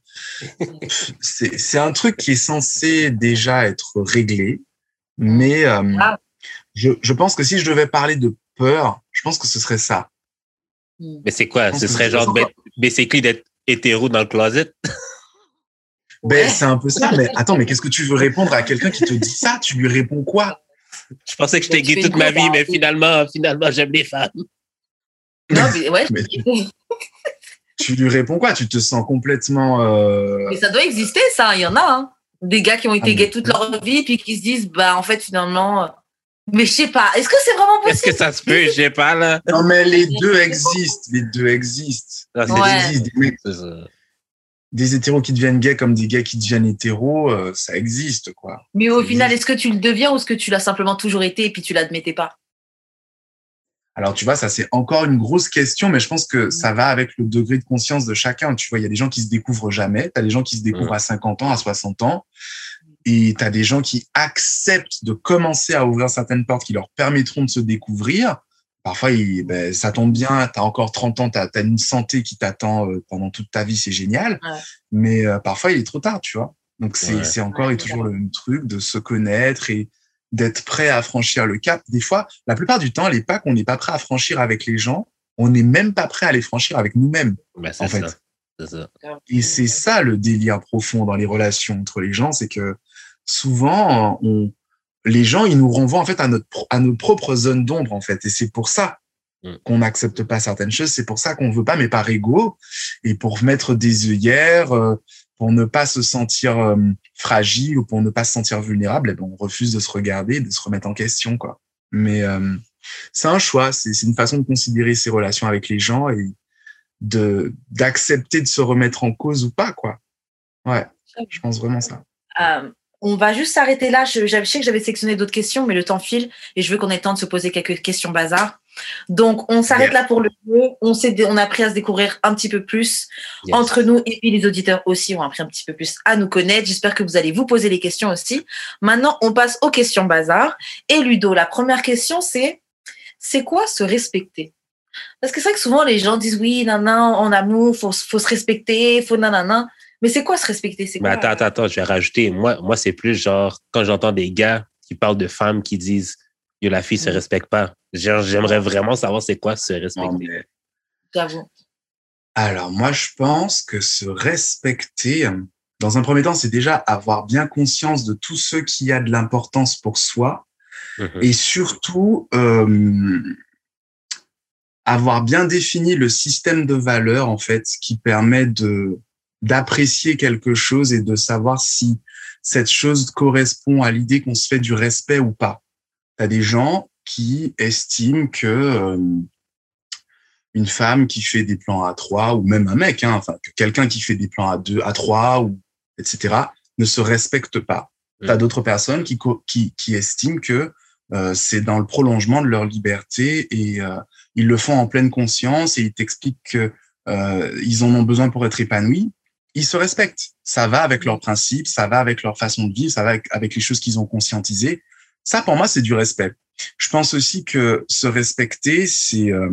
C'est c'est un truc qui est censé déjà être réglé, mais euh, Ah. je, je pense que si je devais parler de peur, je pense que ce serait ça. Hmm. Mais c'est quoi? Ce serait genre, basically, d'être hétéro dans le closet? Ben, Ouais. c'est un peu ça, mais attends, mais qu'est-ce que tu veux répondre à quelqu'un qui te dit ça? Tu lui réponds quoi? Je pensais que j'étais gay toute ma vie, mais finalement, finalement, j'aime les femmes. Non, mais ouais. Mais tu, tu lui réponds quoi? Tu te sens complètement. Euh... Mais ça doit exister, ça. Il y en a. Hein. Des gars qui ont été Ah, gays toute leur vie, puis qui se disent, bah, en fait, finalement. euh, Mais je sais pas. Est-ce que c'est vraiment Est-ce que possible? ça se peut? Je sais pas, là. Non, mais les deux existent. Les deux existent. Ouais. ça. Des hétéros qui deviennent gays comme des gays qui deviennent hétéros, euh, ça existe, quoi. Mais au Ça final, est-ce que tu le deviens ou est-ce que tu l'as simplement toujours été et puis tu l'admettais pas? Alors, tu vois, ça, c'est encore une grosse question, mais je pense que ça va avec le degré de conscience de chacun. Tu vois, il y a des gens qui se découvrent jamais. Tu as des gens qui se découvrent Ouais. à 50 ans, à 60 ans. Et tu as des gens qui acceptent de commencer à ouvrir certaines portes qui leur permettront de se découvrir. Parfois, il- ben, ça tombe bien, tu as encore 30 ans, tu as, une santé qui t'attend euh, pendant toute ta vie, c'est génial. Ouais. Mais euh, parfois, il est trop tard, tu vois. Donc, c'est Ouais. encore Ouais, et toujours le même truc de se connaître et d'être prêt à franchir le cap. Des fois, la plupart du temps, les pas qu'on n'est pas prêt à franchir avec les gens, on n'est même pas prêt à les franchir avec nous-mêmes. Ben, c'est En fait. C'est ça. Et c'est ça le délire profond dans les relations entre les gens, c'est que souvent, on, les gens, ils nous renvoient en fait à notre, à nos propres zones d'ombre en fait. Et c'est pour ça Mm. qu'on n'accepte pas certaines choses. C'est pour ça qu'on veut pas, mais par ego et pour mettre des œillères, euh, pour ne pas se sentir euh, fragile ou pour ne pas se sentir vulnérable. Et ben, on refuse de se regarder, de se remettre en question, quoi. Mais euh, c'est un choix. C'est c'est une façon de considérer ses relations avec les gens et de d'accepter de se remettre en cause ou pas, quoi. Ouais, je pense vraiment ça. Euh, on va juste s'arrêter là. Je, je sais que j'avais sélectionné d'autres questions, mais le temps file et je veux qu'on ait le temps de se poser quelques questions bazar. Donc, on s'arrête là pour le jeu. On, s'est, on a appris à se découvrir un petit peu plus Yes. entre nous et puis les auditeurs aussi ont appris un petit peu plus à nous connaître. J'espère que vous allez vous poser les questions aussi. Maintenant, on passe aux questions bazar. Et Ludo, la première question, c'est c'est quoi se respecter? Parce que c'est vrai que souvent les gens disent oui, nanana, en amour, faut, faut se respecter, faut nanana. Mais c'est quoi se respecter? C'est Mais quoi attends, attends, attends, je vais rajouter. Moi, moi c'est plus genre, quand j'entends des gars qui parlent de femmes qui disent que la fille se Mm. respecte pas, genre, j'aimerais vraiment savoir c'est quoi se respecter. mais- J'avoue. Alors, moi, je pense que se respecter, dans un premier temps, c'est déjà avoir bien conscience de tout ce qui a de l'importance pour soi Mhm. et surtout euh, avoir bien défini le système de valeurs, en fait, qui permet de d'apprécier quelque chose et de savoir si cette chose correspond à l'idée qu'on se fait du respect ou pas. Tu as des gens qui estiment que euh, une femme qui fait des plans à trois ou même un mec, hein, enfin que quelqu'un qui fait des plans à deux, à trois ou etc. ne se respecte pas. Mm. T'as d'autres personnes qui, qui qui estiment que euh, c'est dans le prolongement de leur liberté et euh, ils le font en pleine conscience et ils t'expliquent que euh, ils en ont besoin pour être épanouis. Ils se respectent. Ça va avec leurs principes, ça va avec leur façon de vivre, ça va avec, avec les choses qu'ils ont conscientisées. Ça, pour moi, c'est du respect. Je pense aussi que se respecter, c'est euh,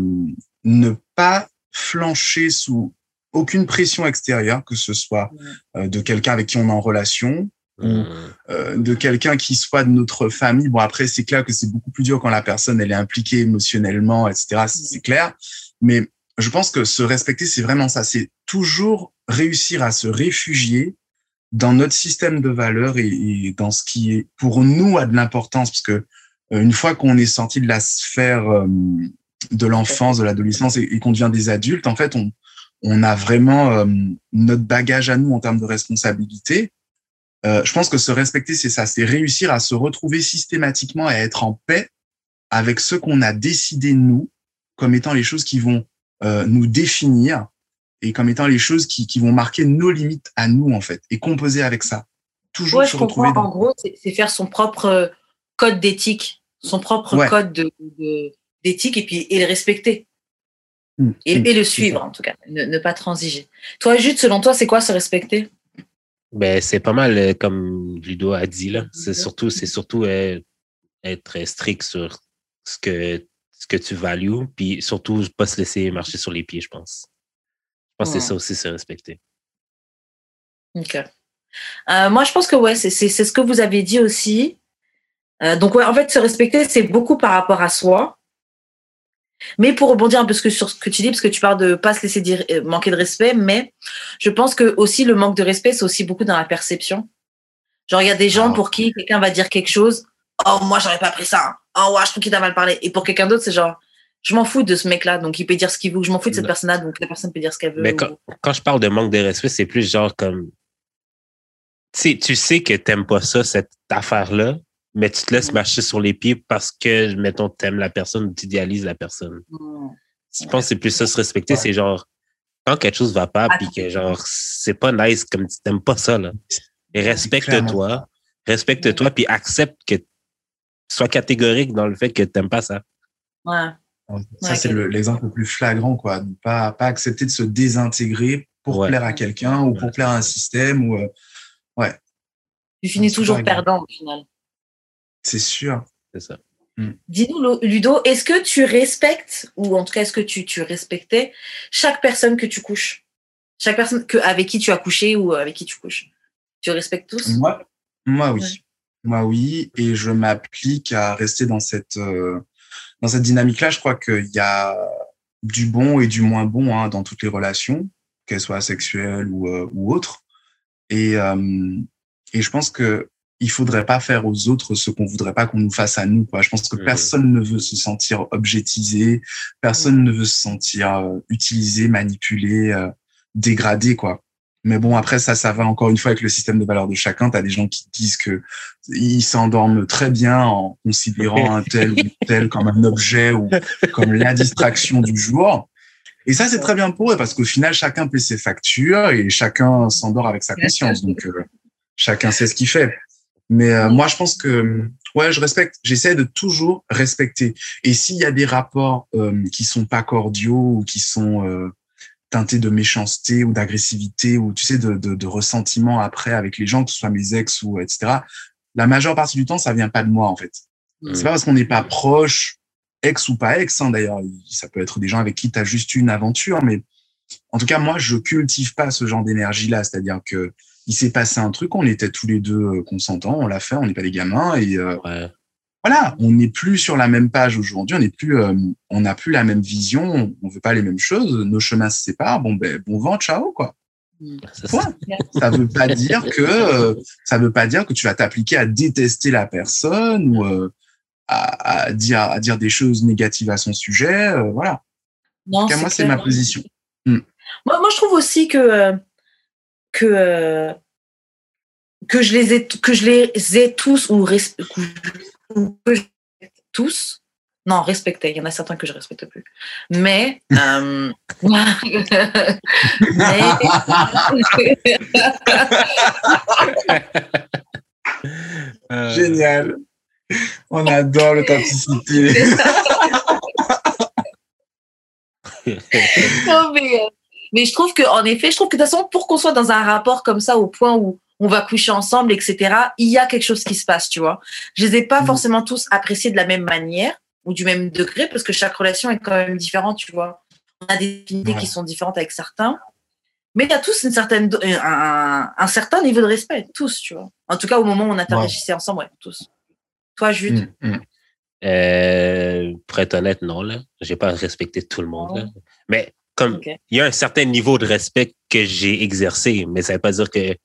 ne pas flancher sous aucune pression extérieure, que ce soit euh, de quelqu'un avec qui on est en relation, Mhm. euh, de quelqu'un qui soit de notre famille. Bon, après, c'est clair que c'est beaucoup plus dur quand la personne, elle est impliquée émotionnellement, etc. C'est clair. Mais je pense que se respecter, c'est vraiment ça. C'est toujours réussir à se réfugier dans notre système de valeurs et, dans ce qui est pour nous a de l'importance, parce que euh, une fois qu'on est sorti de la sphère euh, de l'enfance, de l'adolescence et, qu'on devient des adultes, en fait, on, on a vraiment euh, notre bagage à nous en termes de responsabilité. Je pense que se respecter, c'est ça, c'est réussir à se retrouver systématiquement à être en paix avec ce qu'on a décidé nous comme étant les choses qui vont nous définir et comme étant les choses qui, qui vont marquer nos limites à nous en fait et composer avec ça. Toujours Ouais, se je retrouver comprends. dans. En gros, c'est faire son propre euh, code d'éthique, son propre Ouais. code de- de- d'éthique et puis et le respecter et, mm, et le suivre en tout cas, ne, ne pas transiger. Toi, Jude, selon toi, c'est quoi se respecter? Ben, c'est pas mal euh, comme Ludo a dit là. C'est Mhm. surtout, c'est surtout euh, être strict sur ce que ce que tu values, puis surtout pas se laisser marcher sur les pieds, je pense. Pense que c'est ça aussi, se respecter. Ok. Euh, moi, je pense que ouais, c'est c'est- c'est ce que vous avez dit aussi. Euh, donc ouais, en fait, se respecter, c'est beaucoup par rapport à soi. Mais pour rebondir un peu sur ce que tu dis, parce que tu parles de pas se laisser dire, euh, manquer de respect, mais je pense que aussi le manque de respect, c'est aussi beaucoup dans la perception. Genre, il y a des gens Ah. pour qui quelqu'un va dire quelque chose, oh moi j'aurais pas pris ça, hein. oh ouais, je trouve qu'il t'a mal parlé. Et pour quelqu'un d'autre, c'est genre, je m'en fous de ce mec-là, donc il peut dire ce qu'il veut, je m'en fous de cette personne-là, donc la personne peut dire ce qu'elle veut. Mais ou- quand, je parle de manque de respect, c'est plus genre comme. Tu sais, tu sais que t'aimes pas ça, cette affaire-là, mais tu te laisses Mhm. marcher sur les pieds parce que, mettons, t'aimes la personne ou tu idéalises la personne. Hmm. Je pense que c'est plus ça, se respecter, Ouais. c'est genre, quand quelque chose va pas, puis que genre, c'est pas nice, comme tu t'aimes pas ça, là. Respecte-toi, respecte-toi, puis accepte que, sois catégorique dans le fait que t'aimes pas ça. Ouais. Ça, Ouais, c'est l'exemple le plus flagrant, quoi. Ne pas, pas accepter de se désintégrer pour Ouais. plaire à quelqu'un ou pour Ouais. plaire à un système ou, euh, Tu finis c'est toujours perdant au final. c'est sûr. C'est ça. Dis-nous, Lo- Ludo, est-ce que tu respectes, ou en tout cas, est-ce que tu, tu respectais chaque personne que tu couches? Chaque personne que, avec qui tu as couché ou avec qui tu couches? Tu respectes tous? Moi, moi oui. Ouais. Moi oui, et je m'applique à rester dans cette euh, dans cette dynamique-là. Je crois qu'il y a du bon et du moins bon hein, dans toutes les relations, qu'elles soient sexuelles ou, euh, ou autres. Et, euh, et je pense que il faudrait pas faire aux autres ce qu'on voudrait pas qu'on nous fasse à nous. Quoi. Je pense que Mhm. personne ne veut se sentir objetisé, personne ne veut se sentir euh, utilisé, manipulé, euh, dégradé, quoi. Mais bon, après ça, ça va encore une fois avec le système de valeurs de chacun. T'as des gens qui disent que ils s'endorment très bien en considérant un tel ou telle comme un objet ou comme la distraction du jour. Et ça, c'est très bien pour eux parce qu'au final, chacun paie ses factures et chacun s'endort avec sa conscience. Donc, euh, chacun sait ce qu'il fait. Mais euh, moi, je pense que ouais, je respecte. J'essaie de toujours respecter. Et s'il y a des rapports euh, qui sont pas cordiaux ou qui sont teintés de méchanceté ou d'agressivité ou tu sais de, de, de ressentiment après avec les gens, que ce soit mes ex ou etc. La majeure partie du temps, ça vient pas de moi en fait. Mm. C'est pas parce qu'on n'est pas proche, ex ou pas ex. Hein, D'ailleurs, ça peut être des gens avec qui tu as juste une aventure, mais en tout cas, moi, je cultive pas ce genre d'énergie-là. C'est-à-dire que il s'est passé un truc, on était tous les deux euh, consentants, on l'a fait, on n'est pas des gamins et euh, Ouais. Voilà, on n'est plus sur la même page aujourd'hui, on n'est plus, euh, on n'a plus la même vision, on veut pas les mêmes choses, nos chemins se séparent, bon ben bon vent, ciao quoi. Ça, c'est- Point. Ça veut pas dire que euh, ça veut pas dire que tu vas t'appliquer à détester la personne ou euh, à, à dire à dire des choses négatives à son sujet, voilà. Non, En tout cas, moi c'est ma position. Moi, moi, je trouve aussi que que que je les ai que je les ai tous ou, res- ou que je respecte tous. Non, respecter. Il y en a certains que je respecte plus. Mais euh, mais Génial. On adore l'authenticité. Non, mais, euh, mais je trouve que en effet, je trouve que de toute façon, pour qu'on soit dans un rapport comme ça, au point où on va coucher ensemble, etc., il y a quelque chose qui se passe, tu vois. Je les ai pas Mhm. forcément tous appréciés de la même manière ou du même degré, parce que chaque relation est quand même différente, tu vois. On a des affinités Ouais. qui sont différentes avec certains, mais il y a tous une certaine, un, un- certain niveau de respect, tous, tu vois. En tout cas, au moment où on interagissait ensemble, ouais, tous. Toi, Jude, Mm, mm. Euh, pour être honnête, non, là. J'ai pas respecté tout le monde, là. Mais comme il y a un certain niveau de respect que j'ai exercé, mais ça veut pas dire que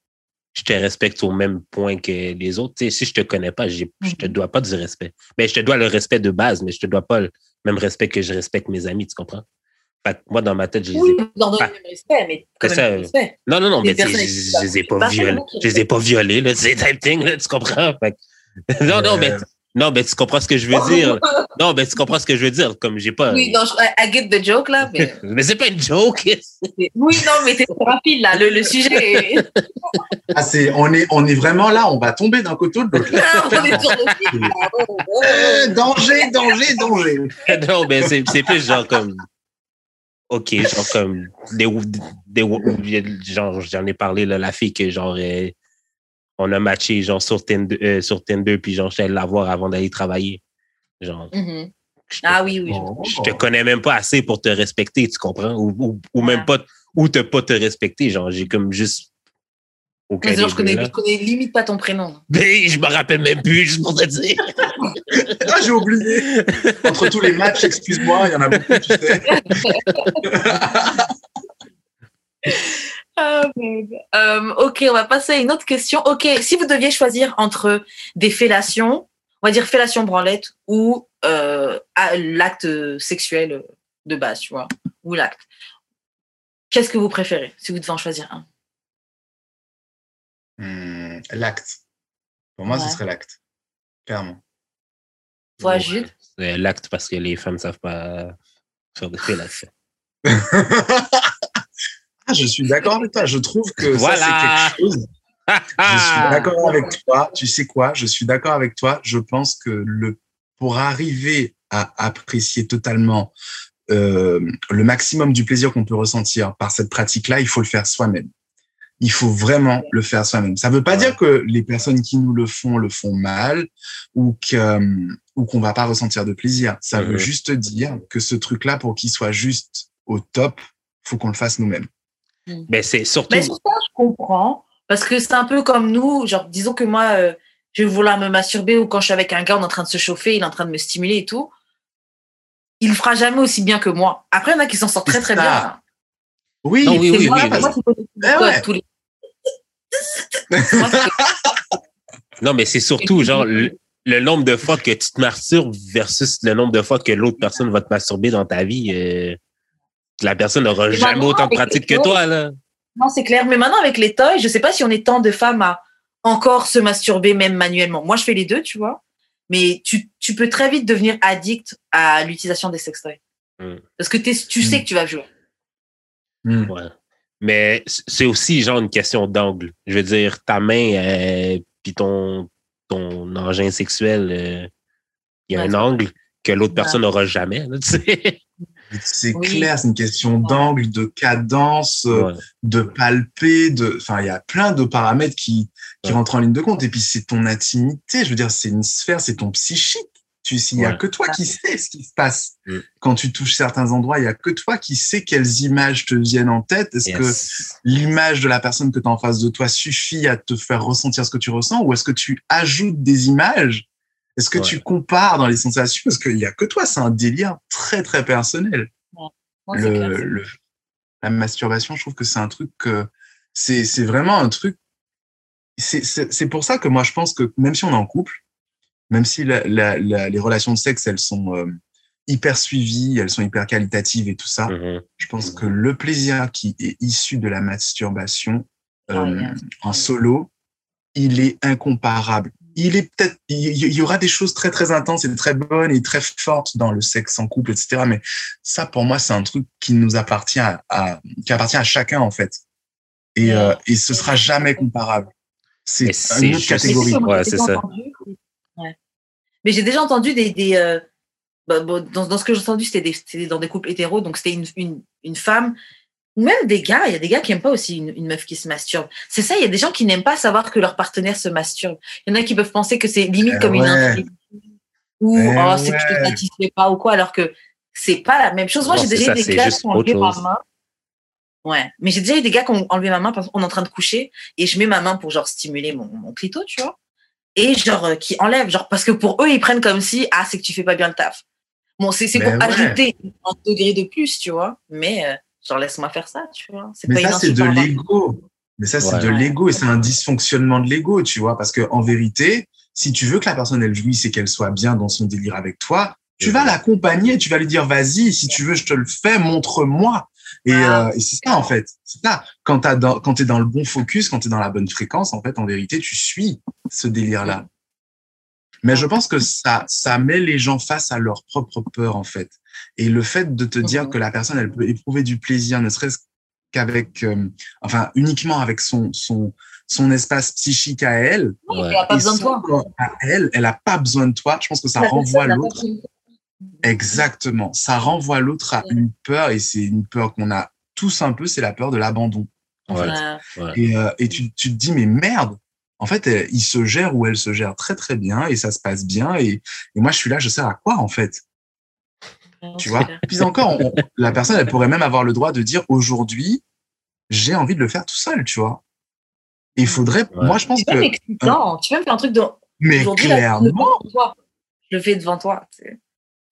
je te respecte au même point que les autres. Tu sais, si je te connais pas, je te Mhm. dois pas du respect. Mais je te dois le respect de base, mais je te dois pas le même respect que je respecte mes amis, tu comprends? Fait que moi, dans ma tête, je les ai oui, dans le Ah. même respect, mais quand même ça. du respect. Non, non, non, mais je, je les ai pas violés. Je les ai pas violés, là. C'est type thing, là, tu comprends? Fait que- non, non, mais, Euh, non, mais tu comprends ce que je veux dire. Non, mais tu comprends ce que je veux dire. Comme j'ai pas. Oui, non, je, I get the joke, là, mais... Mais c'est pas une joke. Oui, non, mais t'es rapide là. Le, le sujet est. Ah, c'est, on est, on est vraiment là, on va tomber d'un côté ou de l'autre. là. On est sur le fil, là. Oh, oh, oh. Euh, danger, danger, danger. non, mais c'est c'est plus genre comme. OK, genre comme. Des, des, genre, j'en ai parlé, là, la fille que genre. euh, on a matché genre sur Tinder, euh, sur Tinder puis genre, j'allais la voir avant d'aller travailler. Genre, Mhm. je te, Ah oui, oui. je- Bon. je te connais même pas assez pour te respecter, tu comprends? Ou, ou, ou même pas, ou te pas te respecter. Genre, j'ai comme juste. Aucun Mais genre, je connais, je connais limite pas ton prénom. Mais je me rappelle même plus, juste pour te dire. Ah, j'ai oublié. Entre tous les matchs, excuse-moi, il y en a beaucoup, tu sais. Ah. Euh, ok, on va passer à une autre question. Ok, si vous deviez choisir entre des fellations, on va dire fellation branlette ou euh, l'acte sexuel de base, tu vois, ou l'acte. Qu'est-ce que vous préférez si vous devez en choisir un? Hmm, l'acte. Pour moi, Ouais. ce serait l'acte. Clairement. Toi, Ouais. Jude? C'est l'acte parce que les femmes ne savent pas faire des fellations. Ah, je suis d'accord avec toi. Je trouve que Voilà. ça, c'est quelque chose. Je suis d'accord avec toi. Tu sais quoi? Je suis d'accord avec toi. Je pense que le pour arriver à apprécier totalement euh, le maximum du plaisir qu'on peut ressentir par cette pratique-là, il faut le faire soi-même. Il faut vraiment le faire soi-même. Ça ne veut pas Ouais. dire que les personnes qui nous le font le font mal ou que euh, ou qu'on va pas ressentir de plaisir. Ça veut juste dire que ce truc-là, pour qu'il soit juste au top, faut qu'on le fasse nous-mêmes. Mais c'est surtout. Mais sur ça, je comprends. Parce que c'est un peu comme nous. Genre, disons que moi, euh, je vais vouloir me masturber ou quand je suis avec un gars, on est en train de se chauffer, il est en train de me stimuler et tout. il le fera jamais aussi bien que moi. Après, il y en a qui s'en sortent très très ça. bien. hein. Oui, Non, oui, oui, moi, oui, moi, Eh ouais. tous les- Non, mais c'est surtout genre le, le nombre de fois que tu te masturbes versus le nombre de fois que l'autre personne va te masturber dans ta vie. euh, la personne n'aura jamais autant de pratique que toi, là. Non, c'est clair. Mais maintenant, avec les toys, je sais pas si on est tant de femmes à encore se masturber, même manuellement. Moi, je fais les deux, tu vois. Mais tu, tu peux très vite devenir addict à l'utilisation des sextoys. Mm. Parce que tu sais Mm. que tu vas jouer. Hmm. Ouais. Mais c'est aussi genre une question d'angle. Je veux dire, ta main euh, puis ton, ton engin sexuel, euh, il y a Ouais, un angle que l'autre Ouais. personne n'aura jamais. là, tu sais. C'est Oui. clair, c'est une question d'angle, de cadence, euh, Ouais. de palper, de, enfin, il y a plein de paramètres qui, qui Ouais. rentrent en ligne de compte. Et puis, c'est ton intimité. Je veux dire, c'est une sphère, c'est ton psychique. Tu, il y a Ouais. que toi qui sais ce qui se passe. Mm. Quand tu touches certains endroits, il y a que toi qui sais quelles images te viennent en tête. Est-ce que l'image de la personne que tu as en face de toi suffit à te faire ressentir ce que tu ressens? Ou est-ce que tu ajoutes des images Est-ce que Ouais. tu compares dans les sensations? Parce qu'il y a que toi, c'est un délire très, très personnel le, le- la masturbation, je trouve que c'est un truc que c'est c'est vraiment un truc. C'est c'est- c'est pour ça que moi je pense que même si on est en couple, même si la, la, la- les relations de sexe elles sont euh, hyper suivies, elles sont hyper qualitatives et tout ça, Mhm. je pense que le plaisir qui est issu de la masturbation euh, en solo, il est incomparable. Il est peut-être, il y- aura des choses très très intenses et très bonnes et très fortes dans le sexe en couple, etc. Mais ça, pour moi, c'est un truc qui nous appartient à, à- qui appartient à chacun en fait. Et, euh, et ce sera jamais comparable. C'est une autre catégorie. Mais Ouais, j'ai c'est déjà ça. Ouais. Mais j'ai déjà entendu des. des euh, bah, bon, dans, dans ce que j'ai entendu, c'était dans des couples hétéros, donc c'était une, une, une femme, même des gars. Il y a des gars qui n'aiment pas aussi une, une meuf qui se masturbe. C'est ça, il y a des gens qui n'aiment pas savoir que leur partenaire se masturbe. Il y en a qui peuvent penser que c'est limite Eh comme une. Ou Eh oh, c'est que je te satisfais pas ou quoi, alors que c'est pas la même chose. Moi, j'ai déjà eu des gars qui ont enlevé ma main. Ouais, mais j'ai déjà eu des gars qui ont enlevé ma main parce qu'on est en train de coucher et je mets ma main pour genre stimuler mon, mon clito, tu vois. Et genre euh, qui enlèvent, genre parce que pour eux ils prennent comme si ah c'est que tu fais pas bien le taf. Bon c'est c'est pour ouais. ajouter un degré de plus, tu vois. Mais euh, genre laisse-moi faire ça, tu vois. Mais pas ça, c'est de l'ego. Mais ça, c'est Ouais. de l'ego et c'est un dysfonctionnement de l'ego, tu vois. Parce que en vérité, si tu veux que la personne elle jouisse et qu'elle soit bien dans son délire avec toi, tu vas l'accompagner, tu vas lui dire vas-y, si tu veux, je te le fais, montre-moi. Et, Ah. euh, et c'est ça en fait. C'est ça. Quand t'as dans, quand t'es dans le bon focus, quand t'es dans la bonne fréquence, en fait, en vérité, tu suis ce délire-là. Mais je pense que ça, ça met les gens face à leur propre peur, en fait. Et le fait de te dire que la personne, elle peut éprouver du plaisir, ne serait-ce qu'avec, euh, enfin, uniquement avec son, son, son espace psychique à elle. Oui, Ouais. il a pas besoin de toi. à elle, elle a pas besoin de toi. Je pense que ça La renvoie n'a l'autre. Exactement. Ça renvoie l'autre à Ouais. une peur et c'est une peur qu'on a tous un peu, c'est la peur de l'abandon. En fait. Et, euh, et tu, tu te dis, mais merde, en fait, elle- il se gère ou elle se gère très très bien et ça se passe bien. Et, et moi, je suis là, je sers à quoi en fait? Tu vois? Puis encore, on- la personne, elle pourrait même avoir le droit de dire, aujourd'hui, j'ai envie de le faire tout seul, tu vois? Et il faudrait, Ouais. moi, je pense que, excitant. Tu peux même faire un truc de mais aujourd'hui là, je le fais clairement, devant toi. Je le fais devant toi. C'est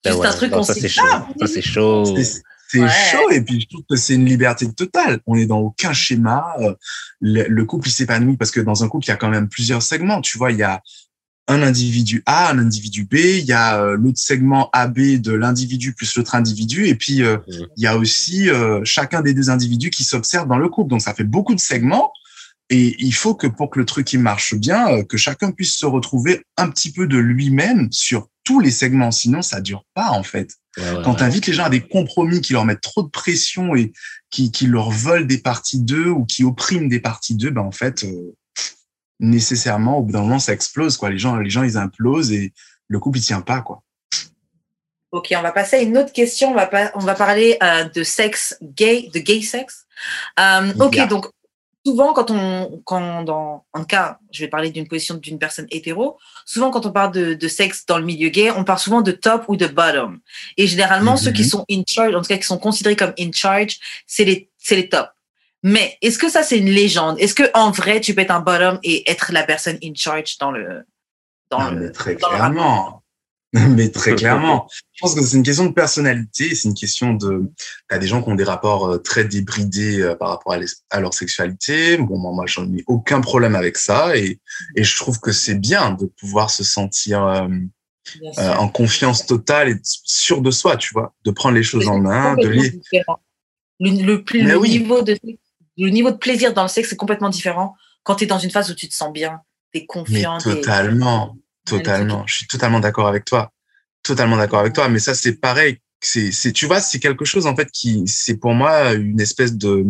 Ben juste ouais, un truc non, qu'on ça sait c'est chaud. pas. Ça c'est chaud. C'est Ouais. chaud et puis je trouve que c'est une liberté totale. On est dans aucun schéma. euh, Le, le couple il s'épanouit parce que dans un couple il y a quand même plusieurs segments. Tu vois, il y a un individu A, un individu B, il y a euh, l'autre segment AB de l'individu plus l'autre individu et puis euh, il y a aussi euh, chacun des deux individus qui s'observent dans le couple. Donc ça fait beaucoup de segments. Et il faut que pour que le truc il marche bien, que chacun puisse se retrouver un petit peu de lui-même sur tous les segments. Sinon, ça dure pas en fait. Ouais, ouais, Quand tu invites les gens à des compromis qui leur mettent trop de pression et qui, qui leur volent des parties d'eux ou qui oppriment des parties d'eux, ben en fait, euh, nécessairement, au bout d'un moment, ça explose. Quoi. Les, gens, les gens, ils implosent et le couple, il tient pas. Quoi. Ok, on va passer à une autre question. On va, pas, on va parler euh, de sexe gay, de gay sexe. Euh, ok, Yeah. donc souvent quand on, quand dans un cas, je vais parler d'une position d'une personne hétéro. Souvent quand on parle de, de sexe dans le milieu gay, on parle souvent de top ou de bottom. Et généralement, Mhm. ceux qui sont in charge, en tout cas qui sont considérés comme in charge, c'est les, c'est les tops. Mais est-ce que ça c'est une légende? Est-ce que en vrai tu peux être un bottom et être la personne in charge dans le, dans Non, le, très dans le clairement. Mais très clairement. Je pense que c'est une question de personnalité, c'est une question de. T'as des gens qui ont des rapports euh, très débridés euh, par rapport à, leur sexualité. Bon, moi, moi j'en ai aucun problème avec ça et, et je trouve que c'est bien de pouvoir se sentir euh, en confiance totale et sûr de soi, tu vois, de prendre les choses en main, de les. Le, le, niveau de, le niveau de plaisir dans le sexe est complètement différent quand tu es dans une phase où tu te sens bien, tu es confiant. totalement. Totalement. Je suis totalement d'accord avec toi. Totalement d'accord avec toi. Mais ça, c'est pareil. C'est, c'est, tu vois, c'est quelque chose, en fait, qui, c'est pour moi une espèce de,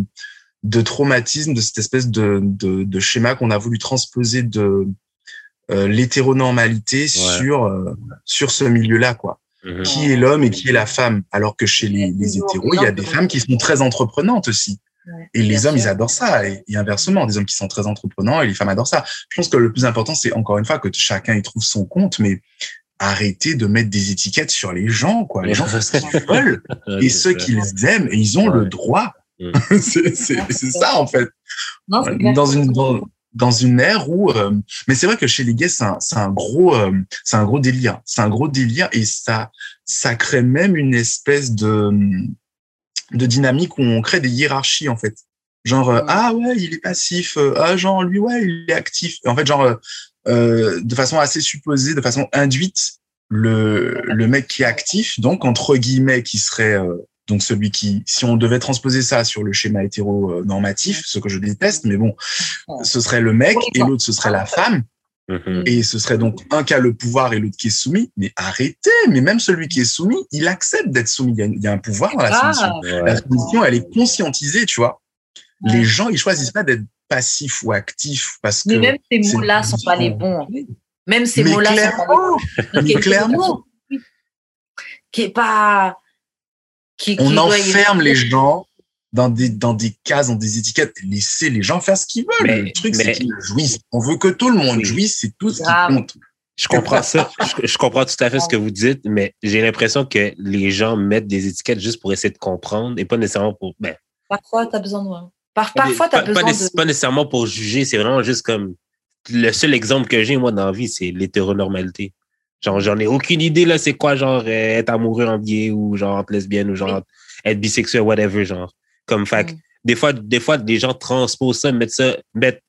de traumatisme, de cette espèce de, de, de schéma qu'on a voulu transposer de euh, l'hétéronormalité sur, euh, sur ce milieu-là, quoi. Mhm. Qui est l'homme et qui est la femme? Alors que chez les, les hétéros, il y a des femmes qui sont très entreprenantes aussi. Et les hommes, ils adorent ça. Et, inversement, des hommes qui sont très entreprenants et les femmes adorent ça. Je pense que le plus important, c'est encore une fois que chacun y trouve son compte, mais arrêtez de mettre des étiquettes sur les gens, quoi. Les gens font ce qu'ils veulent. et ceux qu'ils aiment, et ils ont le droit. Mm. c'est ça, en fait. dans une, dans, une ère où, euh, mais c'est vrai que chez les gays, c'est un, un, gros, euh, c'est un gros délire. C'est un gros délire et ça, ça crée même une espèce de, de dynamique où on crée des hiérarchies en fait. Genre euh, ah ouais il est passif, euh, ah genre lui ouais il est actif. En fait genre euh, de façon assez supposée, de façon induite, le le mec qui est actif donc entre guillemets qui serait donc celui qui, si on devait transposer ça sur le schéma hétéronormatif, ce que je déteste, mais bon, ce serait le mec et l'autre ce serait la femme. Mhm. Et ce serait donc un qui a le pouvoir et l'autre qui est soumis. Mais arrêtez, mais même celui qui est soumis, il accepte d'être soumis. Il y, a, un pouvoir dans la ah. soumission. La soumission, elle est conscientisée, tu vois. Les gens, ils choisissent pas d'être passifs ou actifs parce que. Mais même ces mots-là sont pas les bons. Même ces mots-là sont pas les bons. clairement. Qui est pas. Qui, On enferme les gens dans des, dans des cases, dans des étiquettes. Laissez les gens faire ce qu'ils veulent. le truc, c'est qu'ils jouissent. On veut que tout le monde jouisse, c'est tout ce qui compte. Je comprends ça. je, comprends tout à fait ce que vous dites, mais j'ai l'impression que les gens mettent des étiquettes juste pour essayer de comprendre et pas nécessairement pour. Ben, parfois, tu as besoin de. parfois, tu as besoin pas, de. Pas nécessairement pour juger, c'est vraiment juste comme. Le seul exemple que j'ai, moi, dans la vie, c'est l'hétéronormalité. Genre, j'en ai aucune idée, là, c'est quoi, genre, être amoureux en gay ou genre être lesbienne ou genre être bisexuel, whatever, genre. Comme fac. Mm. Des fois, des fois, des gens transposent ça, mettent ça, mettent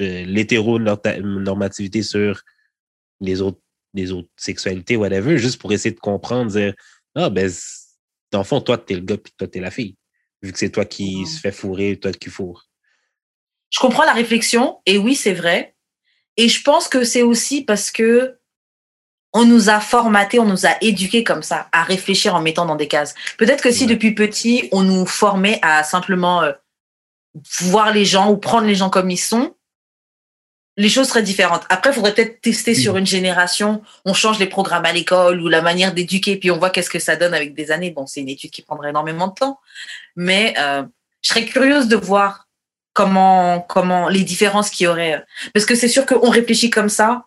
euh, l'hétéronormativité sur les autres, les autres sexualités, whatever, juste pour essayer de comprendre, dire, ah, ben, dans le fond, toi, t'es le gars, puis toi, t'es la fille. Vu que c'est toi qui mm. se fait fourrer, toi qui fourre. Je comprends la réflexion, et oui, c'est vrai. Et je pense que c'est aussi parce que on nous a formaté, on nous a éduqués comme ça, à réfléchir en mettant dans des cases. Peut-être que si depuis petit, on nous formait à simplement euh, voir les gens ou prendre les gens comme ils sont, les choses seraient différentes. Après, il faudrait peut-être tester sur une génération. On change les programmes à l'école ou la manière d'éduquer, puis on voit qu'est-ce que ça donne avec des années. Bon, c'est une étude qui prendrait énormément de temps, mais euh, je serais curieuse de voir comment comment les différences qu'il y aurait. Parce que c'est sûr qu'on réfléchit comme ça,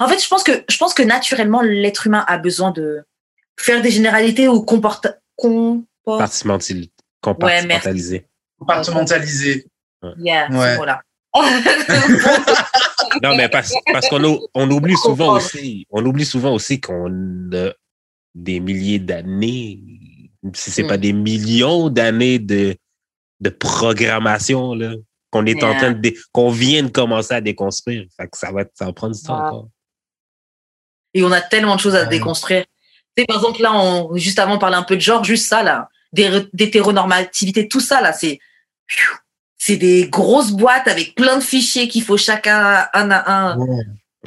en fait, je pense que, je pense que naturellement, l'être humain a besoin de faire des généralités ou comporte, compartimentaliser. compartimentaliser. Compartimentaliser. Yeah, voilà. non, mais parce, qu'on on oublie souvent aussi, on oublie souvent aussi qu'on a des milliers d'années, si c'est pas mm. des millions d'années de, de programmation, là, qu'on est en train de, qu'on vient de commencer à déconstruire. Fait que ça va, ça va prendre du temps encore. Et on a tellement de choses à déconstruire. Tu sais, par exemple, là, on, juste avant, on parlait un peu de genre, juste ça, là, d'hétéronormativité, tout ça, là, c'est, c'est des grosses boîtes avec plein de fichiers qu'il faut chacun un à un.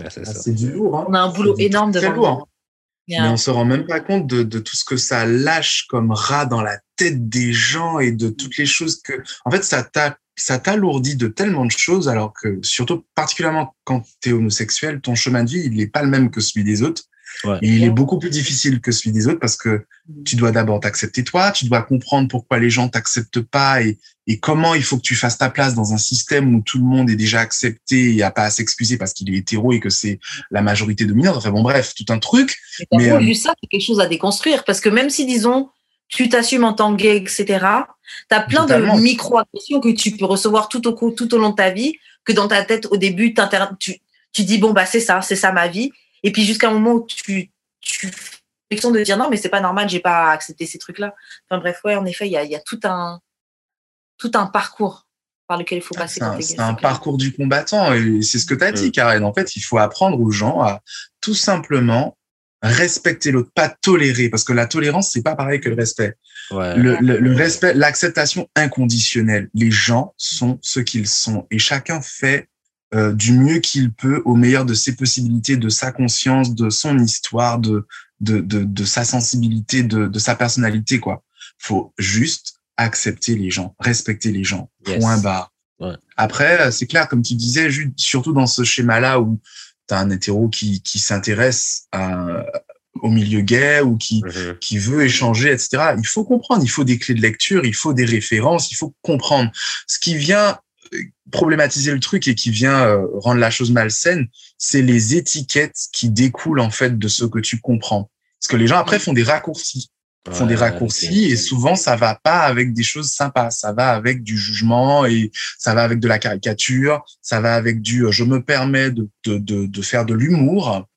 Ah, c'est du lourd. Hein. On a un boulot énorme devant nous. Mais on se rend même pas compte de, de, tout ce que ça lâche comme rat dans la tête des gens et de toutes les choses que, en fait, ça tape ça t'alourdit de tellement de choses, alors que surtout particulièrement quand tu es homosexuel, ton chemin de vie, il n'est pas le même que celui des autres. Et il est beaucoup plus difficile que celui des autres parce que mm. tu dois d'abord t'accepter toi, tu dois comprendre pourquoi les gens t'acceptent pas et, et comment il faut que tu fasses ta place dans un système où tout le monde est déjà accepté et a pas à s'excuser parce qu'il est hétéro et que c'est la majorité dominante. Enfin bon, bref, tout un truc. Mais, euh, ça, c'est quelque chose à déconstruire parce que même si, disons, tu t'assumes en tant que gay, etc. Tu as plein de micro-agressions que tu peux recevoir tout au, tout au long de ta vie, que dans ta tête, au début, tu, tu dis, bon, bah, c'est ça, c'est ça ma vie. Et puis jusqu'à un moment où tu, tu fais de dire non, mais c'est pas normal, j'ai pas accepté ces trucs-là. Enfin bref, ouais, en effet, il y a, y a, tout un tout un parcours par lequel il faut passer. C'est un, parcours du combattant et c'est ce que tu as dit, mm. Karen. En fait, il faut apprendre aux gens à tout simplement respecter l'autre, pas tolérer, parce que la tolérance, c'est pas pareil que le respect. Le, le, respect, l'acceptation inconditionnelle. Les gens sont ce qu'ils sont et chacun fait euh, du mieux qu'il peut au meilleur de ses possibilités, de sa conscience, de son histoire, de, de, de, de sa sensibilité, de, de sa personnalité, quoi. Faut juste accepter les gens, respecter les gens. Point barre. Après, euh, c'est clair, comme tu disais, surtout dans ce schéma-là où tu as un hétéro qui, qui s'intéresse au milieu gay ou qui, qui veut échanger, etc. Il faut comprendre, il faut des clés de lecture, il faut des références, il faut comprendre. Ce qui vient euh, problématiser le truc et qui vient euh, rendre la chose malsaine, c'est les étiquettes qui découlent en fait de ce que tu comprends. Parce que les gens après font des raccourcis font des raccourcis et souvent ça va pas avec des choses sympas, ça va avec du jugement et ça va avec de la caricature, ça va avec du euh, je me permets de, de, de, de faire de l'humour,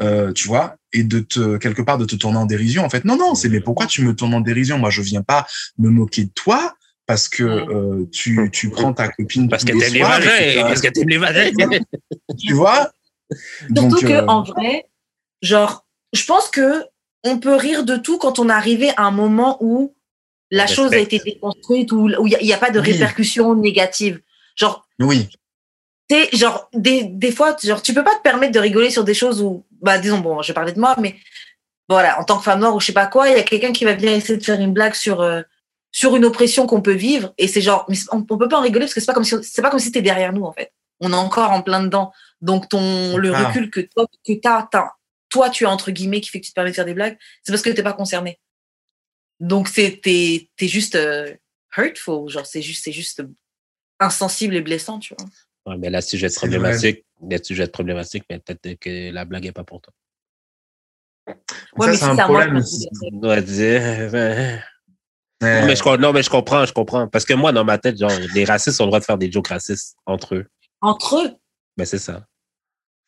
euh, tu vois, et de te quelque part de te tourner en dérision. En fait, non non, c'est mais pourquoi tu me tournes en dérision? Moi, je viens pas me moquer de toi parce que euh, tu, tu prends ta copine parce que t'aimes les vagins, parce que t'aimes les vagins. tu vois? Surtout qu'en que euh, en vrai, genre, je pense que on peut rire de tout quand on est arrivé à un moment où la chose a été déconstruite, où il n'y a, pas de répercussions négatives. Genre, oui. Genre, des, des fois, genre, tu peux pas te permettre de rigoler sur des choses où, bah, disons, bon, je parlais de moi, mais voilà, en tant que femme noire ou je sais pas quoi, il y a quelqu'un qui va venir essayer de faire une blague sur, euh, sur une oppression qu'on peut vivre, et c'est genre, mais on, peut pas en rigoler parce que c'est pas comme si, c'est pas comme si c'était derrière nous, en fait. On est encore en plein dedans. Donc, ton, le recul que toi, que t'as, toi, tu as entre guillemets qui fait que tu te permets de faire des blagues, c'est parce que tu n'es pas concerné. Donc, c'est, t'es, es juste euh, hurtful, genre, c'est juste, c'est juste insensible et blessant, tu vois. Ouais, mais là, si je vais être problématique, là, si je vais être problématique, mais peut-être que la blague n'est pas pour toi. Ouais, mais c'est un problème. Non, mais je, non, mais je comprends, je comprends. Parce que moi, dans ma tête, genre, les racistes ont le droit de faire des jokes racistes entre eux. Entre eux? Ben, c'est ça.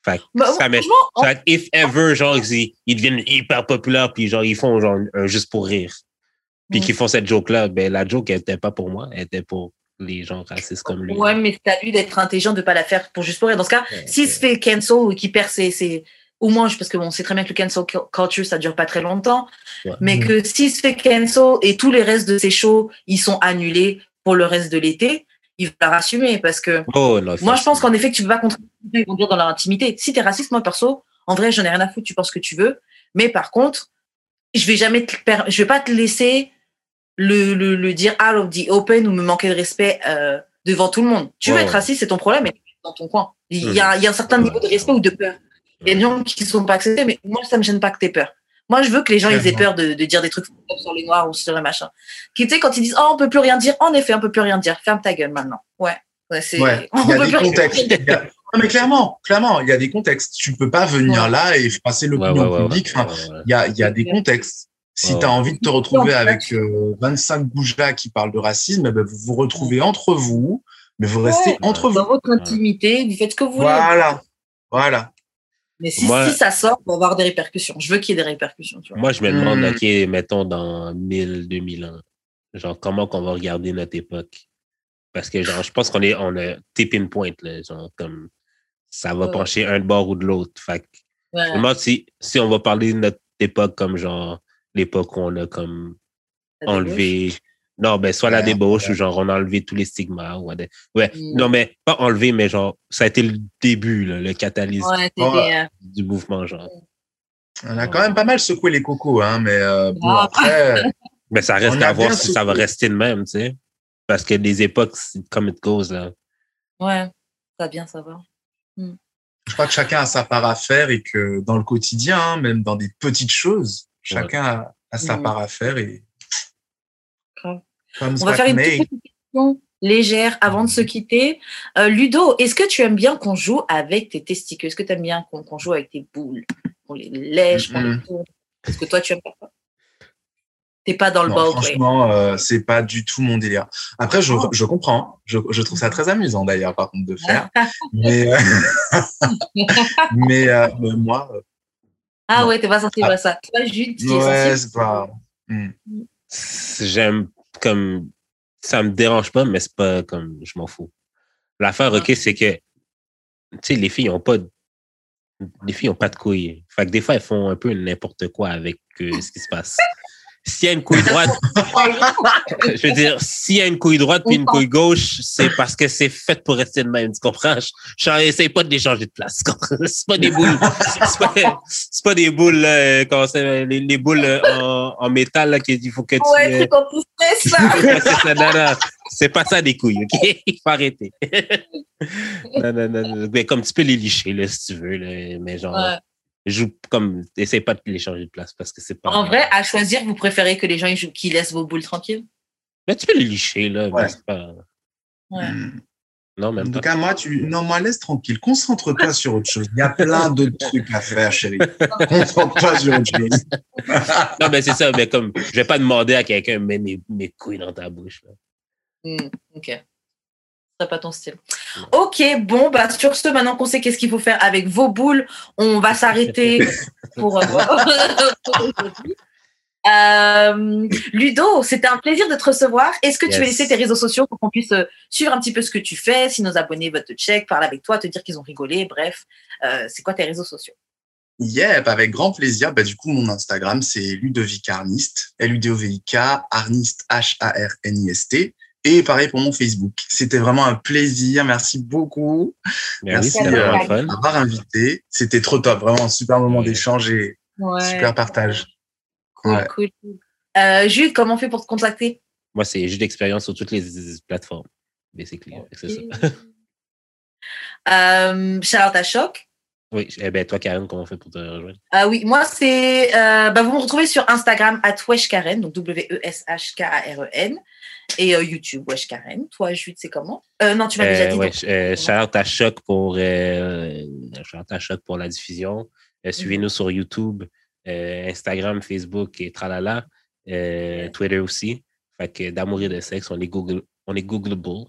Fait bah, ça met, fait if ever, genre, ils, ils, deviennent hyper populaires, puis genre, ils font genre juste pour rire. Puis qu'ils font cette joke-là, ben la joke, elle était pas pour moi, elle était pour les gens racistes comme lui. Ouais, mais c'est à lui d'être intelligent, de pas la faire pour juste pour rire. Dans ce cas, s'il se fait cancel ou qu'il perd ses, ses, ou moi, parce que bon, c'est très bien que le cancel culture, ça dure pas très longtemps, mais mm. que s'il se fait cancel et tous les restes de ses shows, ils sont annulés pour le reste de l'été, il va rassumer parce que oh, moi, je pense qu'en effet, que tu peux pas contribuer ils vont dire dans leur intimité. Si tu es raciste, moi perso, en vrai, j'en ai rien à foutre, tu penses que tu veux. Mais par contre, je vais jamais te je vais pas te laisser le, le, le, dire out of the open ou me manquer de respect euh, devant tout le monde. Tu veux être raciste, c'est ton problème, mais dans ton coin. Il y, a, il y a un certain niveau de respect ou de peur. Il y a des gens qui ne sont pas acceptés, mais moi, ça me gêne pas que tu aies peur. Moi, je veux que les gens ils aient peur de, de, dire des trucs sur les noirs ou sur les machins. Qui, tu sais, quand ils disent, oh, on peut plus rien dire, en effet, on peut plus rien dire. Ferme ta gueule maintenant. Ouais. ouais, ouais. Il y a des contextes. Non, mais clairement, clairement, il y a des contextes. Tu peux pas venir là et passer l'opinion publique. Enfin, il y a, il y a des contextes. Si tu as envie de te retrouver avec 25 euh, goujats qui parlent de racisme, eh ben, vous vous retrouvez entre vous, mais vous restez entre vous. Dans votre intimité, vous faites ce que vous voulez. Voilà, voilà. Mais si, si, ça sort, on va avoir des répercussions. Je veux qu'il y ait des répercussions. Tu vois. Moi, je me demande, hmm. OK, mettons dans 1000, 2000 ans, genre, comment qu'on va regarder notre époque? Parce que, genre, je pense qu'on est, on a tipping point, là, genre, comme ça va pencher un de bord ou de l'autre. Fait ouais. si, si on va parler de notre époque comme genre l'époque où on a comme enlevé. Non, ben, soit la débauche ou genre on a enlevé tous les stigmas. Ou ouais. Mm. Non, mais pas enlevé, mais genre, ça a été le début, le catalyseur du mouvement, genre. On a quand même pas mal secoué les cocos, hein, mais euh, bon, ah. après. mais ça reste à voir si ça va rester le même, tu sais. Parce que des époques, comme it goes, là. Ouais, ça bien savoir. Mm. Je crois que chacun a sa part à faire et que dans le quotidien, hein, même dans des petites choses, chacun a, sa mm. part à faire et. On va faire une petite question légère avant de se quitter. Euh, Ludo, est-ce que tu aimes bien qu'on joue avec tes testicules? Est-ce que tu aimes bien qu'on joue avec tes boules On les lèche, on les tourne? Est-ce que toi, tu aimes pas T'es pas dans le ball Franchement, euh, c'est pas du tout mon délire. Après, je, oh. je comprends. Je, je, trouve ça très amusant d'ailleurs, par contre, de faire. mais euh, mais, euh, moi, Ah Non. ouais, t'es pas sensible Ah. à ça. Toi, Jude, tu es Ouais, sensible c'est pas. Hmm. J'aime comme. Ça me dérange pas, mais c'est pas comme. Je m'en fous. L'affaire, OK, c'est que. Tu sais, les filles ont pas. de- Les filles ont pas de couilles. Fait que des fois, elles font un peu n'importe quoi avec euh, ce qui se passe. S'il y a une couille droite, je veux dire, s'il y a une couille droite puis une couille gauche, c'est parce que c'est fait pour rester de même, tu comprends? Je, essaye pas de les changer de place. C'est pas des boules, c'est pas, pas des boules, euh, comment c'est, les, les boules euh, en, en métal, là, qu'il faut que tu, Ouais, euh, c'est stresses, ça. C'est ça, non, non, c'est pas ça des couilles, OK? Il faut arrêter. non, non, non, non. Mais comme tu peux les licher, là, si tu veux, là, mais genre, Ouais. Joue comme, essaye pas de les changer de place parce que c'est pas. En vrai, à choisir, vous préférez que les gens ils jouent- qui laissent vos boules tranquilles? Mais tu peux les licher, là, mais Ouais. c'est pas. Ouais. Hmm. Non, En même tout pas. cas, moi, tu. Non, moi, laisse tranquille. Concentre-toi sur autre chose. Il y a plein d'autres trucs à faire, chérie. Concentre-toi sur autre chose. Non, mais c'est ça, mais comme, je vais pas demander à quelqu'un, mets mes, mes couilles dans ta bouche, là. Hmm, ok. C'est pas ton style. Ok, bon, bah sur ce, maintenant qu'on sait qu'est-ce qu'il faut faire avec vos boules, on va s'arrêter pour, euh. Euh, Ludo, c'était un plaisir de te recevoir. Est-ce que tu veux laisser tes réseaux sociaux pour qu'on puisse euh, suivre un petit peu ce que tu fais, si nos abonnés veulent te check, parler avec toi, te dire qu'ils ont rigolé, bref, euh, c'est quoi tes réseaux sociaux? Yep, avec grand plaisir. Bah, du coup, mon Instagram, c'est Ludovic Arnist. L-U-D-O-V-I-K, Arnist, H-A-R-N-I-S-T. Et pareil pour mon Facebook. C'était vraiment un plaisir. Merci beaucoup Mais Merci, c'était euh, d'avoir invité. C'était trop top. Vraiment un super moment Ouais. d'échange et super partage. Cool, Ouais. cool. Euh, Jude, comment on fait pour te contacter? Moi, c'est juste d'expérience sur toutes les plateformes. Basically. C'est ça. euh, à Choc. Oui, eh ben, toi, Karen, comment on fait pour te rejoindre? Ah oui, moi, c'est. euh, bah, vous me retrouvez sur Instagram, at Weshkaren, donc W-E-S-H-K-A-R-E-N, et euh, YouTube, Weshkaren. Toi, Jude, c'est comment? Euh, Non, tu m'as déjà Euh, dit. ouais, donc. euh, shout-out à Choc pour, shout-out à Choc pour la diffusion. Euh, Suivez-nous sur YouTube, Instagram, Facebook et tralala. Twitter aussi. Fait que d'amour et de sexe, on est Google, on est Googleable.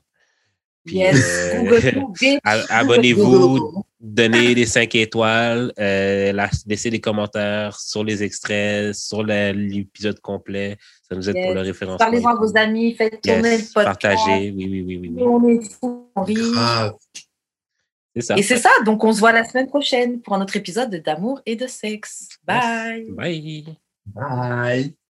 Puis, yes, Google abonnez-vous. Donnez des 5 étoiles, euh, la- laissez des commentaires sur les extraits, sur l'épisode complet. Ça nous aide pour le référencement. Parlez-en à vos amis, faites tourner Yes, le podcast. partagez. Oui, oui, oui, oui. oui. On est fous, on rit. Grave. C'est ça. Et c'est ça, donc on se voit la semaine prochaine pour un autre épisode de d'amour et de sexe. Bye. Bye. Bye.